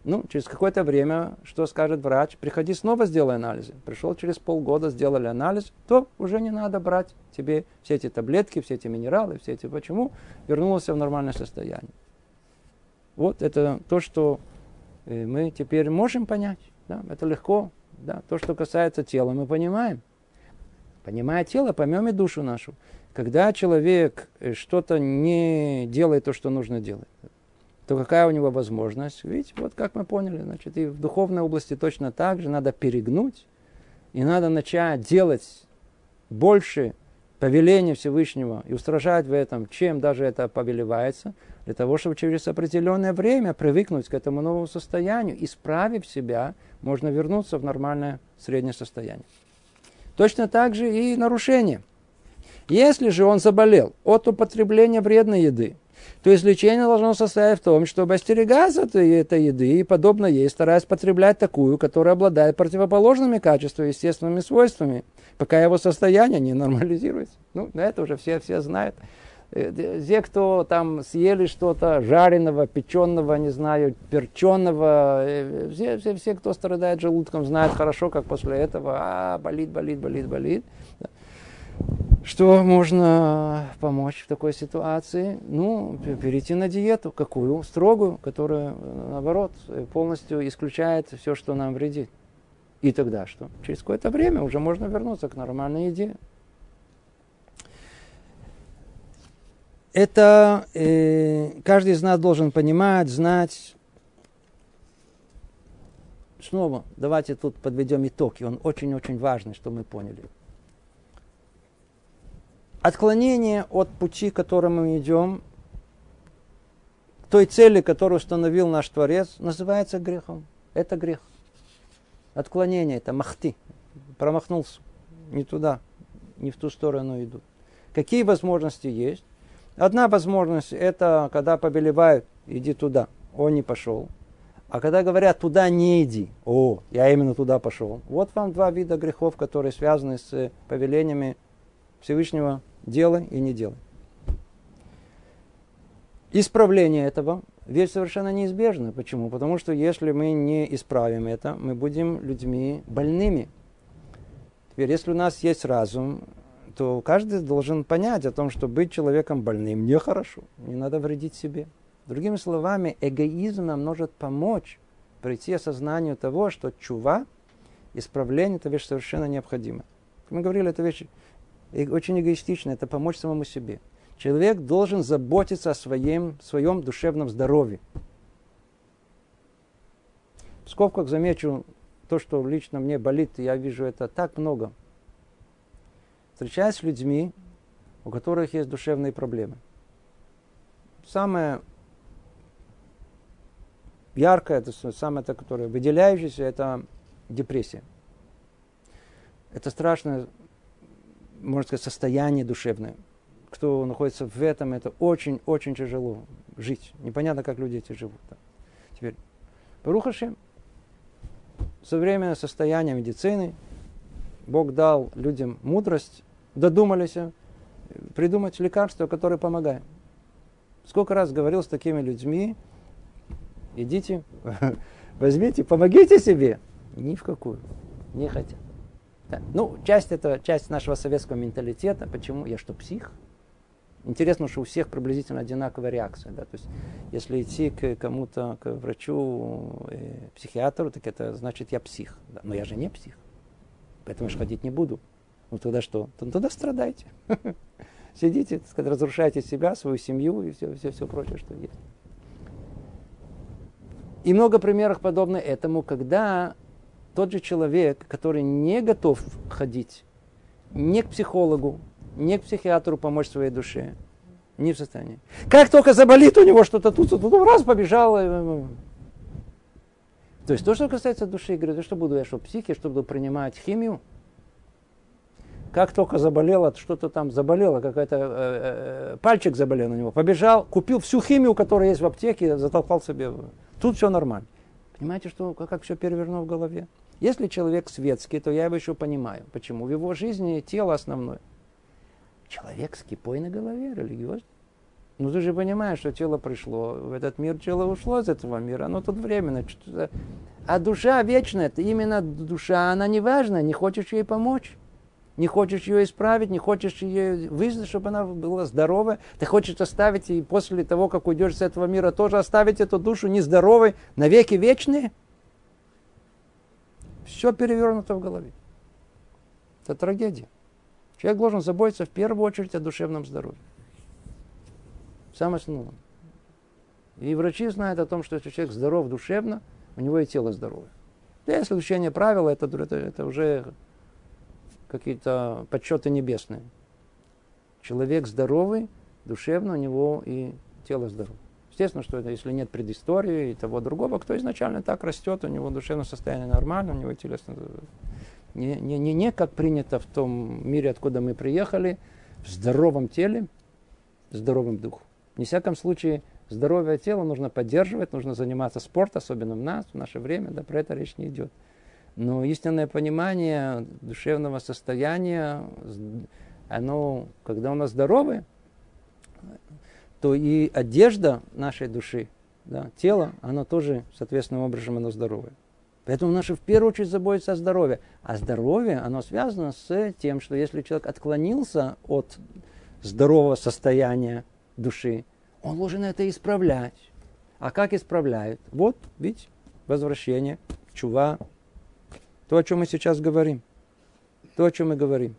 Ну, через какое-то время, что скажет врач, приходи снова сделай анализы. Пришел через полгода, сделали анализ, то уже не надо брать тебе все эти таблетки, все эти минералы, все эти почему, вернулся в нормальное состояние. Вот это то, что э, мы теперь можем понять. Да? Это легко, да, то, что касается тела, мы понимаем. Понимая тело, поймем и душу нашу. Когда человек э, что-то не делает то, что нужно делать, то какая у него возможность? Видите, вот как мы поняли, значит, и в духовной области точно так же надо перегнуть, и надо начать делать больше повеления Всевышнего и устражать в этом, чем даже это повелевается, для того, чтобы через определенное время привыкнуть к этому новому состоянию, исправив себя, можно вернуться в нормальное среднее состояние. Точно так же и нарушение. Если же он заболел от употребления вредной еды, то излечение должно состоять в том, чтобы остерегаться этой еды и, подобно ей, стараясь потреблять такую, которая обладает противоположными качествами, естественными свойствами, пока его состояние не нормализируется. Ну, это уже все, все знают. Э, те, кто там съели что-то жареного, печеного, не знаю, перченого, э, все, все, все, кто страдает желудком, знают хорошо, как после этого, а, болит, болит, болит, болит. Что можно помочь в такой ситуации? Ну, перейти на диету. Какую? Строгую, которая, наоборот, полностью исключает все, что нам вредит. И тогда что? Через какое-то время уже можно вернуться к нормальной еде. Это э, каждый из нас должен понимать, знать. Снова давайте тут подведем итог, и он очень-очень важный, что мы поняли. Отклонение от пути, к которому мы идем, той цели, которую установил наш Творец, называется грехом. Это грех. Отклонение, это махты. Промахнулся. Не туда, не в ту сторону идут. Какие возможности есть? Одна возможность, это когда повелевают, иди туда. Он не пошел. А когда говорят, туда не иди, о, я именно туда пошел. Вот вам два вида грехов, которые связаны с повелениями Всевышнего делай и не делай. Исправление этого вещь совершенно неизбежна. Почему? Потому что если мы не исправим это, мы будем людьми больными. Теперь, если у нас есть разум, то каждый должен понять о том, что быть человеком больным нехорошо, не надо вредить себе. Другими словами, эгоизм нам может помочь прийти осознанию того, что чува, исправление – это вещь совершенно необходима. мы говорили, это вещь очень эгоистичная, это помочь самому себе. Человек должен заботиться о своем, своем душевном здоровье. В скобках замечу, то, что лично мне болит, я вижу это так много. Встречаюсь с людьми, у которых есть душевные проблемы. Самое яркое, это самое, это, которое выделяющееся, это депрессия. Это страшное, можно сказать, состояние душевное. Кто находится в этом, это очень-очень тяжело жить. Непонятно, как люди эти живут. Теперь, Барухашем, современное состояние медицины, Бог дал людям мудрость, додумались придумать лекарства, которые помогают. Сколько раз говорил с такими людьми, идите, возьмите, помогите себе. Ни в какую. Не хотят. Да. Ну, часть это часть нашего советского менталитета. Почему? Я что, псих? Интересно, что у всех приблизительно одинаковая реакция. Да? То есть, если идти к кому-то, к врачу, э, психиатру, так это значит, я псих. Да? Но я же не псих. Поэтому я же ходить не буду. Ну тогда что? Ну, тогда страдайте. Сидите, сказать, разрушайте себя, свою семью и все, все, все прочее, что есть. И много примеров подобно этому, когда тот же человек, который не готов ходить не к психологу, не к психиатру помочь своей душе, не в состоянии. Как только заболит у него что-то тут, тут, тут раз побежал. То есть то, что касается души, говорю, что буду я, что психи, что буду принимать химию, как только заболело, что-то там заболело, какой-то э, э, пальчик заболел на него, побежал, купил всю химию, которая есть в аптеке, затолкал себе. Тут все нормально. Понимаете, что, как, как все перевернуло в голове? Если человек светский, то я его еще понимаю. Почему? В его жизни тело основное. Человек с кипой на голове, религиозный. Ну ты же понимаешь, что тело пришло в этот мир, тело ушло из этого мира, оно тут временно. А душа вечная, это именно душа, она не важна, не хочешь ей помочь. Не хочешь ее исправить, не хочешь ее вызвать, чтобы она была здоровая. Ты хочешь оставить, и после того, как уйдешь с этого мира, тоже оставить эту душу нездоровой навеки вечные? Все перевернуто в голове. Это трагедия. Человек должен заботиться в первую очередь о душевном здоровье. Самое основное. И врачи знают о том, что если человек здоров душевно, у него и тело здоровое. Да, если учение правила, это, это, это уже какие-то подсчеты небесные. Человек здоровый, душевно у него и тело здоровое. Естественно, что это, если нет предыстории и того другого, кто изначально так растет, у него душевное состояние нормально, у него телесно... Не, не, не, не как принято в том мире, откуда мы приехали, в здоровом теле, в здоровом духу. В всяком случае, здоровое тело нужно поддерживать, нужно заниматься спортом, особенно в нас, в наше время, да, про это речь не идет. Но истинное понимание душевного состояния, оно, когда у нас здоровы, то и одежда нашей души, да, тело, оно тоже, соответственным образом, оно здоровое. Поэтому нужно в первую очередь заботиться о здоровье. А здоровье, оно связано с тем, что если человек отклонился от здорового состояния души, он должен это исправлять. А как исправляют? Вот, видите, возвращение, чува, то, о чем мы сейчас говорим. То, о чем мы говорим.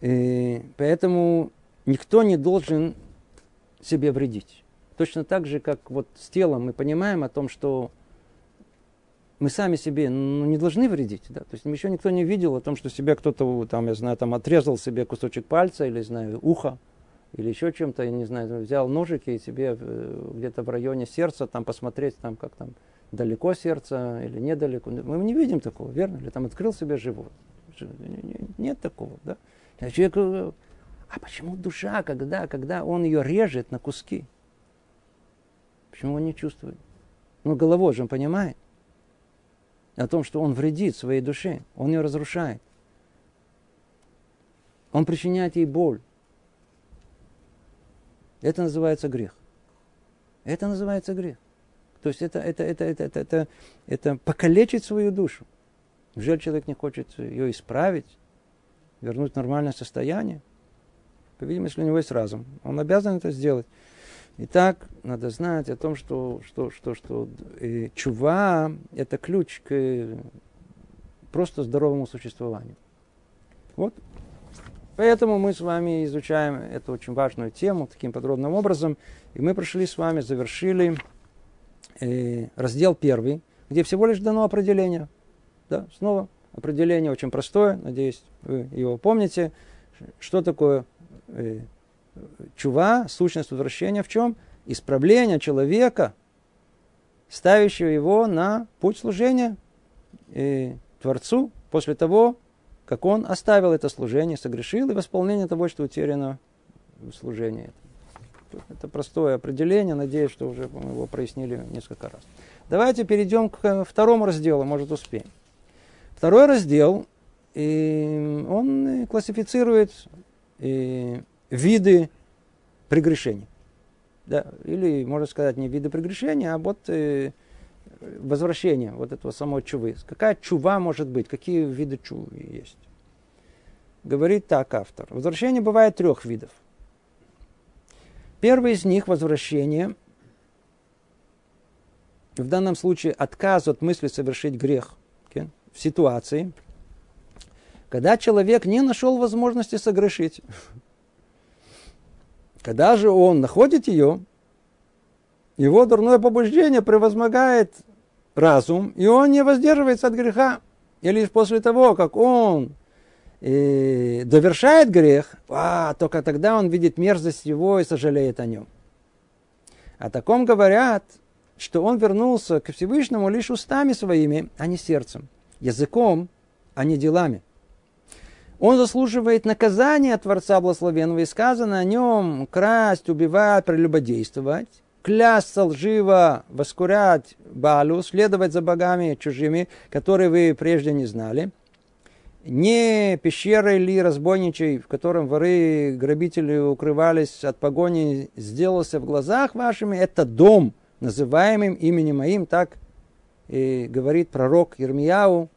И поэтому никто не должен себе вредить. Точно так же, как вот с телом мы понимаем о том, что мы сами себе ну, не должны вредить. Да? То есть еще никто не видел о том, что себе кто-то, там, я знаю, там, отрезал себе кусочек пальца или, знаю, ухо, или еще чем-то, я не знаю, взял ножики и себе э, где-то в районе сердца там посмотреть, там, как там далеко сердце или недалеко. Мы не видим такого, верно? Или там открыл себе живот. Нет такого, да? А человек, а почему душа, когда, когда он ее режет на куски? Почему он не чувствует? Ну, головой же он понимает о том, что он вредит своей душе, он ее разрушает. Он причиняет ей боль. Это называется грех. Это называется грех. То есть это, это, это, это, это, это, это покалечить свою душу. Жаль, человек не хочет ее исправить, вернуть в нормальное состояние. По-видимому, если у него есть разум, он обязан это сделать. Итак, надо знать о том, что, что, что, что э, чува – это ключ к э, просто здоровому существованию. Вот. Поэтому мы с вами изучаем эту очень важную тему таким подробным образом. И мы прошли с вами, завершили э, раздел первый, где всего лишь дано определение. Да, снова определение очень простое, надеюсь, вы его помните. Что такое э, чува, сущность возвращения в чем? Исправление человека, ставящего его на путь служения э, Творцу после того, как он оставил это служение, согрешил и восполнение того, что утеряно в служении. Это простое определение, надеюсь, что уже мы его прояснили несколько раз. Давайте перейдем к второму разделу, может успеем. Второй раздел, и он классифицирует и виды прегрешений. Да, или, можно сказать, не виды прегрешения, а вот э, возвращение вот этого самого чувы. Какая чува может быть? Какие виды чувы есть? Говорит так автор. Возвращение бывает трех видов. Первый из них возвращение, в данном случае отказ от мысли совершить грех okay, в ситуации, когда человек не нашел возможности согрешить. Когда же он находит ее, его дурное побуждение превозмогает разум, и он не воздерживается от греха. И лишь после того, как он и довершает грех, а, только тогда он видит мерзость его и сожалеет о нем. О таком говорят, что он вернулся к Всевышнему лишь устами своими, а не сердцем, языком, а не делами. Он заслуживает наказания от Творца Благословенного, и сказано о нем красть, убивать, прелюбодействовать, клясться лживо, воскурять Балу, следовать за богами чужими, которые вы прежде не знали – не пещерой ли разбойничей, в котором воры, грабители укрывались от погони, сделался в глазах вашими, это дом, называемым именем моим, так и говорит пророк Ермияу.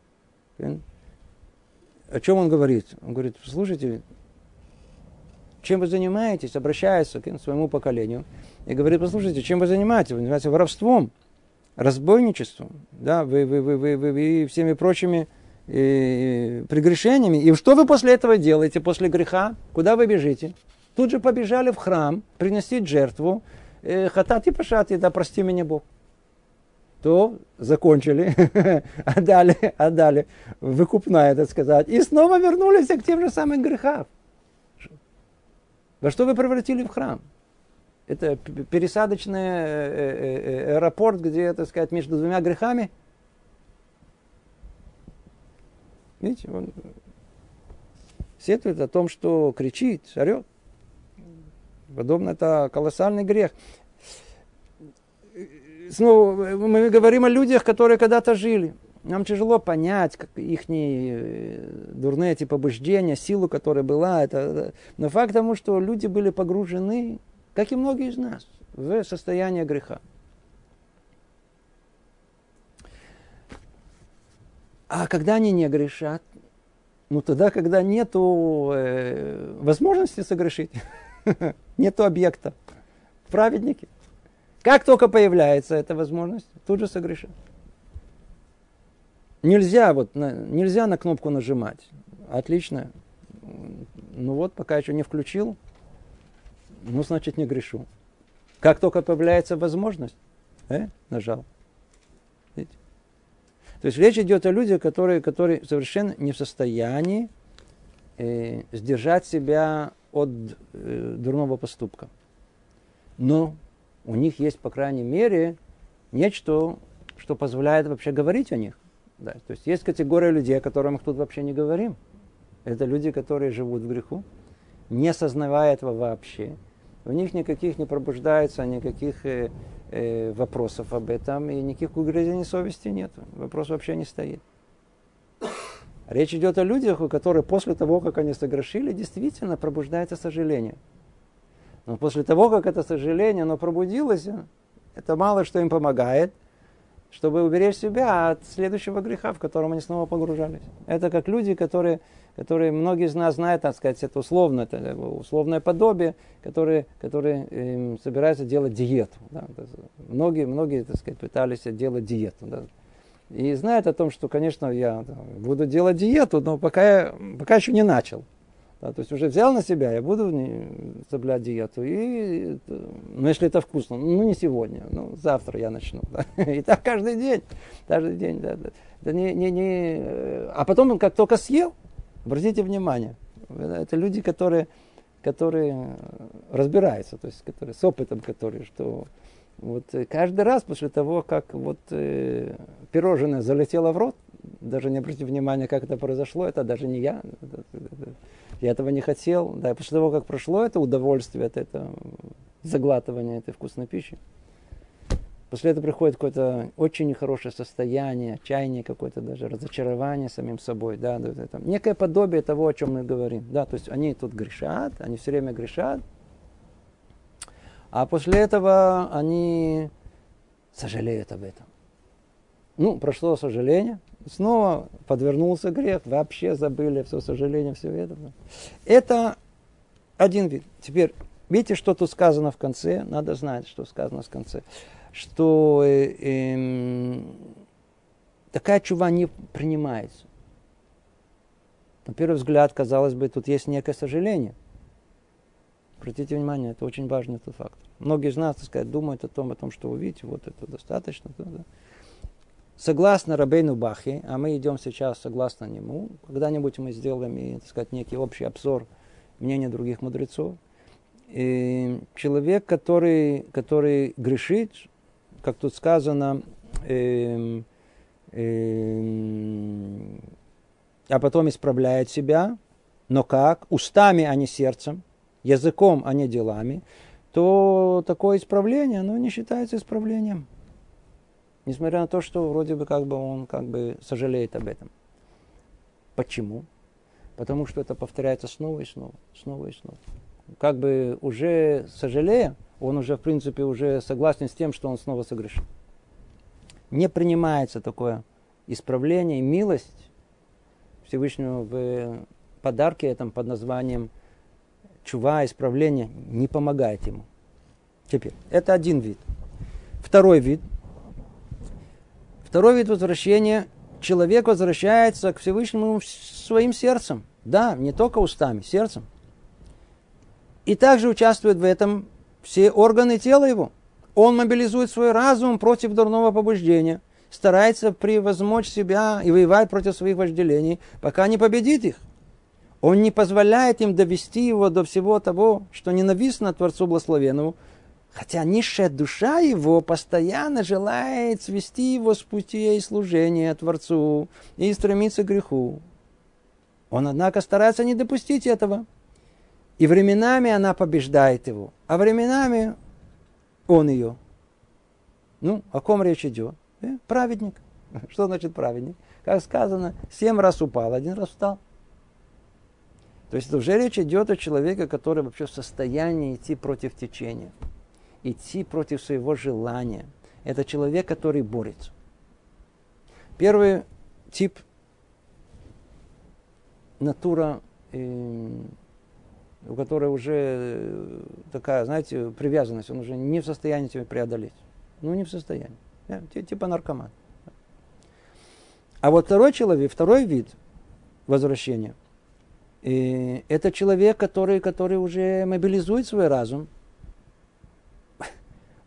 О чем он говорит? Он говорит, слушайте, чем вы занимаетесь, обращается к своему поколению и говорит, послушайте, чем вы занимаетесь? Вы занимаетесь воровством, разбойничеством, да, вы, вы, вы, вы, вы, вы всеми прочими и прегрешениями. И что вы после этого делаете, после греха? Куда вы бежите? Тут же побежали в храм приносить жертву. Э, хатати пашати, да прости меня Бог. То закончили, отдали, отдали, выкупная, так сказать. И снова вернулись к тем же самым грехам. Во что вы превратили в храм? Это пересадочный э, э, аэропорт, где, так сказать, между двумя грехами – Видите, он сетует о том, что кричит, орет. Подобно это колоссальный грех. Снова мы говорим о людях, которые когда-то жили. Нам тяжело понять как их э, дурные эти побуждения, силу, которая была. Это, но факт тому, что люди были погружены, как и многие из нас, в состояние греха. А когда они не грешат? Ну тогда, когда нет э, возможности согрешить, нету объекта. Праведники. Как только появляется эта возможность, тут же согрешат. Нельзя, вот, на, нельзя на кнопку нажимать. Отлично. Ну вот, пока еще не включил, ну, значит, не грешу. Как только появляется возможность, э, нажал. То есть речь идет о людях, которые, которые совершенно не в состоянии э, сдержать себя от э, дурного поступка. Но у них есть, по крайней мере, нечто, что позволяет вообще говорить о них. Да, то есть есть категория людей, о которых мы тут вообще не говорим. Это люди, которые живут в греху, не осознавая этого вообще. У них никаких не пробуждается, никаких э, э, вопросов об этом, и никаких угрызений совести нет. Вопрос вообще не стоит. Речь идет о людях, у которых после того, как они согрешили, действительно пробуждается сожаление. Но после того, как это сожаление оно пробудилось, это мало что им помогает, чтобы уберечь себя от следующего греха, в котором они снова погружались. Это как люди, которые которые многие из нас знают, так сказать, это условно, это условное подобие, которые, которые э, собираются делать диету. Да. Многие, многие, так сказать, пытались делать диету. Да. И знают о том, что, конечно, я буду делать диету, но пока, я, пока еще не начал. Да, то есть уже взял на себя, я буду соблюдать диету. И, ну, если это вкусно, ну, не сегодня, ну, завтра я начну. Да. И так каждый день. Каждый день, да. да. Это не, не, не... А потом, как только съел, обратите внимание, это люди, которые, которые разбираются, то есть которые с опытом, которые, что вот каждый раз после того, как вот э, пирожное залетело в рот, даже не обратите внимания, как это произошло, это даже не я. Я этого не хотел. Да, после того, как прошло это удовольствие от этого заглатывания этой вкусной пищи, после этого приходит какое-то очень нехорошее состояние, отчаяние какое-то даже, разочарование самим собой. Да, да, там, некое подобие того, о чем мы говорим. Да, то есть они тут грешат, они все время грешат, а после этого они сожалеют об этом. Ну, прошло сожаление, снова подвернулся грех, вообще забыли все сожаление, все это. Это один вид. Теперь, видите, что тут сказано в конце? Надо знать, что сказано в конце. Что э, э, такая чува не принимается. На первый взгляд, казалось бы, тут есть некое сожаление. Обратите внимание, это очень важный этот факт. Многие из нас, так сказать, думают о том, о том, что вы видите, вот это достаточно. Да, да. Согласно Рабейну Бахи, а мы идем сейчас согласно нему, когда-нибудь мы сделаем, так сказать, некий общий обзор мнения других мудрецов. И человек, который, который грешит, как тут сказано, э, э, а потом исправляет себя, но как? Устами, а не сердцем, языком, а не делами, то такое исправление, оно не считается исправлением. Несмотря на то, что вроде бы как бы он как бы сожалеет об этом. Почему? Потому что это повторяется снова и снова, снова и снова. Как бы уже сожалея, он уже в принципе уже согласен с тем, что он снова согрешил. Не принимается такое исправление милость Всевышнего в подарке этом под названием чува, исправление, не помогает ему. Теперь, это один вид. Второй вид – Второй вид возвращения. Человек возвращается к Всевышнему своим сердцем. Да, не только устами, сердцем. И также участвуют в этом все органы тела его. Он мобилизует свой разум против дурного побуждения, старается превозмочь себя и воевать против своих вожделений, пока не победит их. Он не позволяет им довести его до всего того, что ненавистно Творцу Благословенному, Хотя низшая душа его постоянно желает свести его с пути и служения Творцу и стремиться к греху. Он, однако, старается не допустить этого. И временами она побеждает его, а временами он ее. Ну, о ком речь идет? Э, праведник. Что значит праведник? Как сказано, семь раз упал, один раз встал. То есть уже речь идет о человеке, который вообще в состоянии идти против течения идти против своего желания. Это человек, который борется. Первый тип натура, э, у которой уже э, такая, знаете, привязанность, он уже не в состоянии тебя преодолеть. Ну, не в состоянии. Да? Типа наркоман. А вот второй человек, второй вид возвращения, э, это человек, который, который уже мобилизует свой разум,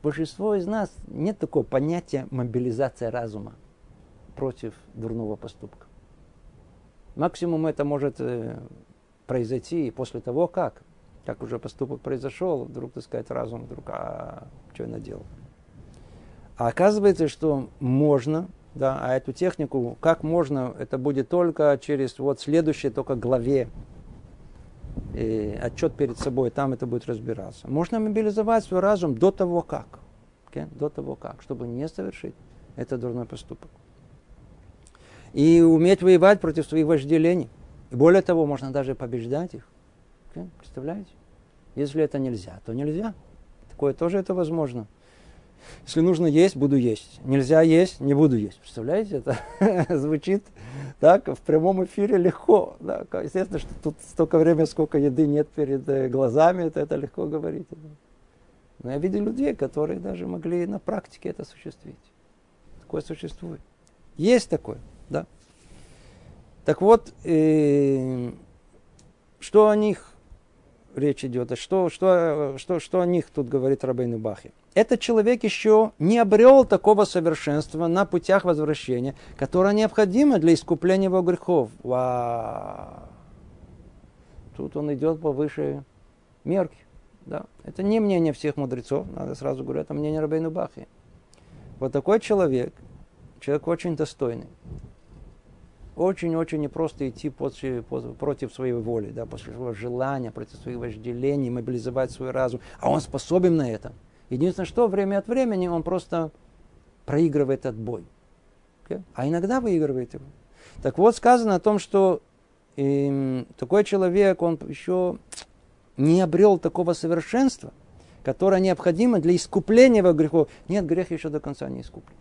большинство из нас нет такого понятия мобилизация разума против дурного поступка. Максимум это может э, произойти после того, как, как уже поступок произошел, вдруг, так сказать, разум вдруг, а что я наделал? А оказывается, что можно, да, а эту технику, как можно, это будет только через вот следующей только главе э, отчет перед собой, там это будет разбираться. Можно мобилизовать свой разум до того как. Okay? До того как, чтобы не совершить этот дурной поступок. И уметь воевать против своих вожделений. И более того, можно даже побеждать их. Okay? Представляете? Если это нельзя, то нельзя. Такое тоже это возможно. Если нужно есть, буду есть. Нельзя есть, не буду есть. Представляете, это звучит так в прямом эфире легко. Да. Естественно, что тут столько времени, сколько еды нет перед э, глазами, это, это легко говорить. Но я видел людей, которые даже могли на практике это осуществить. Такое существует. Есть такое, да. Так вот, э, что о них речь идет, что, что, что, что о них тут говорит Рабейн Бахи. Этот человек еще не обрел такого совершенства на путях возвращения, которое необходимо для искупления его грехов. Вау. Тут он идет повыше мерки. Да. Это не мнение всех мудрецов, надо сразу говорить, это мнение Рабейну Бахи. Вот такой человек, человек очень достойный. Очень-очень непросто идти после, против своей воли, да, после своего желания, против своих вожделений, мобилизовать свой разум. А он способен на это. Единственное, что время от времени он просто проигрывает этот бой. А иногда выигрывает его. Так вот, сказано о том, что э, такой человек, он еще не обрел такого совершенства, которое необходимо для искупления его грехов. Нет, грех еще до конца не искуплен.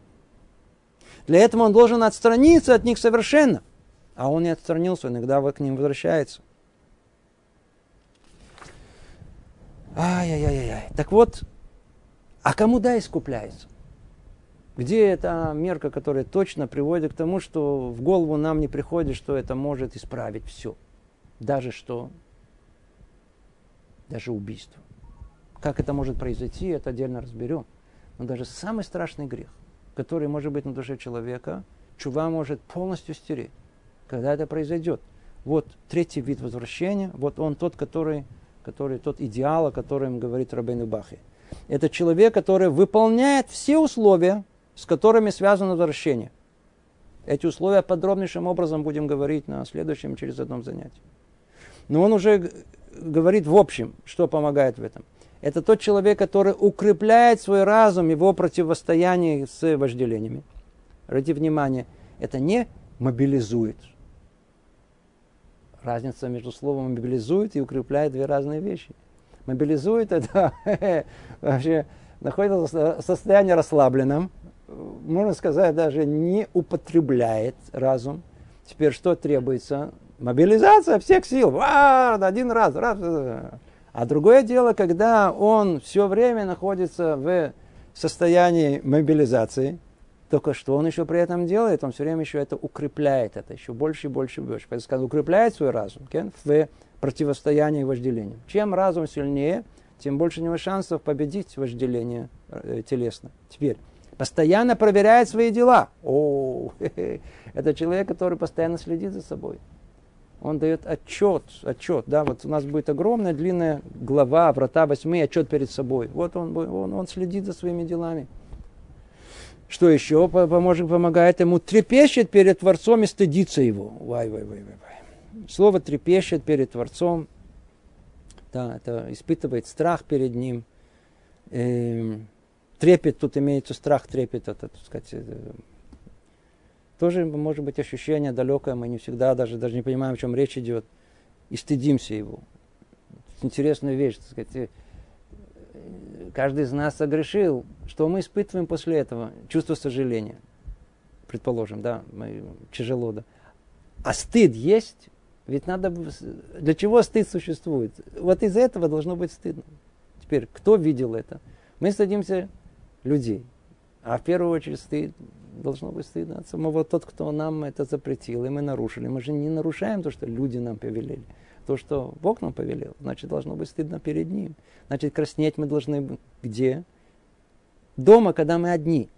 Для этого он должен отстраниться от них совершенно. А он не отстранился, иногда к ним возвращается. Ай-яй-яй-яй. Так вот, а кому да искупляется? Где эта мерка, которая точно приводит к тому, что в голову нам не приходит, что это может исправить все. Даже что? Даже убийство. Как это может произойти, это отдельно разберем. Но даже самый страшный грех, который может быть на душе человека, чува может полностью стереть. Когда это произойдет? Вот третий вид возвращения, вот он тот, который, который тот идеал, о котором говорит Рабейн Бахи. Это человек, который выполняет все условия, с которыми связано возвращение. Эти условия подробнейшим образом будем говорить на следующем через одном занятии. Но он уже говорит в общем, что помогает в этом. Это тот человек, который укрепляет свой разум, его противостояние с вожделениями. Ради внимания, это не мобилизует. Разница между словом мобилизует и укрепляет две разные вещи. Мобилизует это вообще находится в состоянии расслабленном, можно сказать, даже не употребляет разум. Теперь что требуется? Мобилизация всех сил. Ва, один раз, раз. А другое дело, когда он все время находится в состоянии мобилизации, только что он еще при этом делает? Он все время еще это укрепляет, это еще больше и больше и больше. Поэтому укрепляет свой разум okay, в противостоянии вожделению. Чем разум сильнее, тем больше у него шансов победить вожделение э, телесно. Теперь, постоянно проверяет свои дела. О, это человек, который постоянно следит за собой. Он дает отчет, отчет, да, вот у нас будет огромная длинная глава, врата восьми, отчет перед собой. Вот он, он, он следит за своими делами. Что еще поможет, помогает ему? Трепещет перед Творцом и стыдится его. Вай, вай, вай, вай. Слово трепещет перед Творцом. Да, это испытывает страх перед ним. Эм, трепет, тут имеется страх, трепет, это, так сказать, это, тоже может быть ощущение далекое, мы не всегда даже, даже не понимаем, о чем речь идет, и стыдимся его. Интересная вещь, так сказать, каждый из нас согрешил, что мы испытываем после этого? Чувство сожаления. Предположим, да, мы, тяжело, да. А стыд есть? Ведь надо... Для чего стыд существует? Вот из-за этого должно быть стыдно. Теперь, кто видел это? Мы стыдимся людей. А в первую очередь стыд, должно быть стыдно от самого тот, кто нам это запретил, и мы нарушили. Мы же не нарушаем то, что люди нам повелели то, что Бог нам повелел, значит, должно быть стыдно перед Ним. Значит, краснеть мы должны где? Дома, когда мы одни.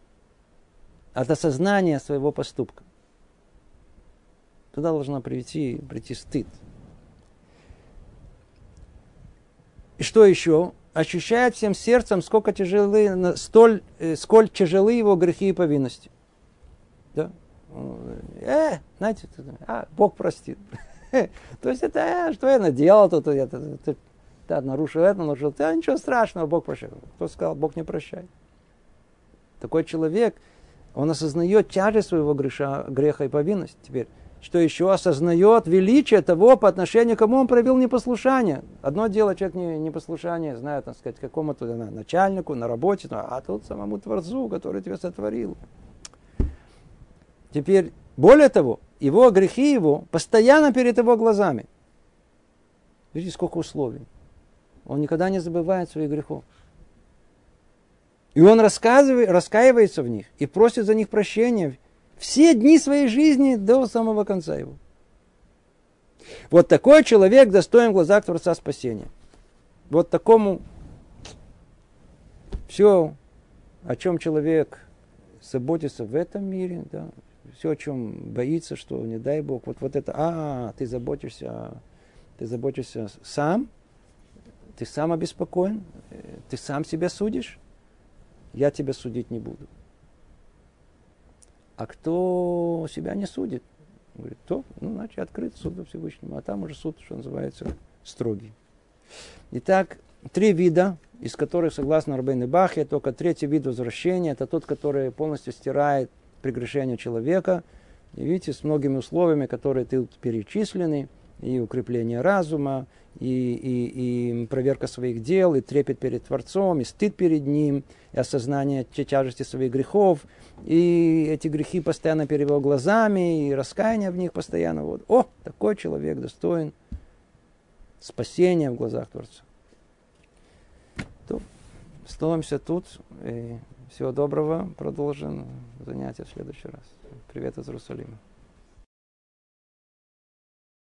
От осознания своего поступка. Туда должно прийти, прийти стыд. И что еще? Ощущает всем сердцем, сколько тяжелы, столь, э, сколь тяжелы его грехи и повинности. Да? Э, знаете, а, Бог простит. То есть это, э, что я наделал, тут я да, нарушил это, нарушил это, ничего страшного, Бог прощает. Кто сказал, Бог не прощает. Такой человек, он осознает тяжесть своего греха, греха и повинности. Теперь, что еще осознает величие того, по отношению к кому он проявил непослушание. Одно дело, человек не, непослушание, знает, так сказать, какому-то начальнику на работе, а тут самому Творцу, который тебя сотворил. Теперь, более того, его грехи его постоянно перед его глазами. Видите, сколько условий. Он никогда не забывает своих грехов. И он рассказывает, раскаивается в них и просит за них прощения все дни своей жизни до самого конца его. Вот такой человек достоин в глазах Творца спасения. Вот такому все, о чем человек заботится в этом мире, да, все, о чем боится, что не дай Бог, вот, вот это, а, ты заботишься, ты заботишься сам, ты сам обеспокоен, ты сам себя судишь, я тебя судить не буду. А кто себя не судит, говорит, то, ну, значит, открыт суду Всевышнему, а там уже суд, что называется, строгий. Итак, три вида, из которых, согласно Рабейны Бахе, только третий вид возвращения, это тот, который полностью стирает прегрешение человека. И видите, с многими условиями, которые тут перечислены, и укрепление разума, и, и, и проверка своих дел, и трепет перед Творцом, и стыд перед Ним, и осознание тяжести своих грехов, и эти грехи постоянно перед его глазами, и раскаяние в них постоянно. Вот. О, такой человек достоин спасения в глазах Творца. То, становимся тут. И всего доброго. Продолжим занятия в следующий раз. Привет из Иерусалима.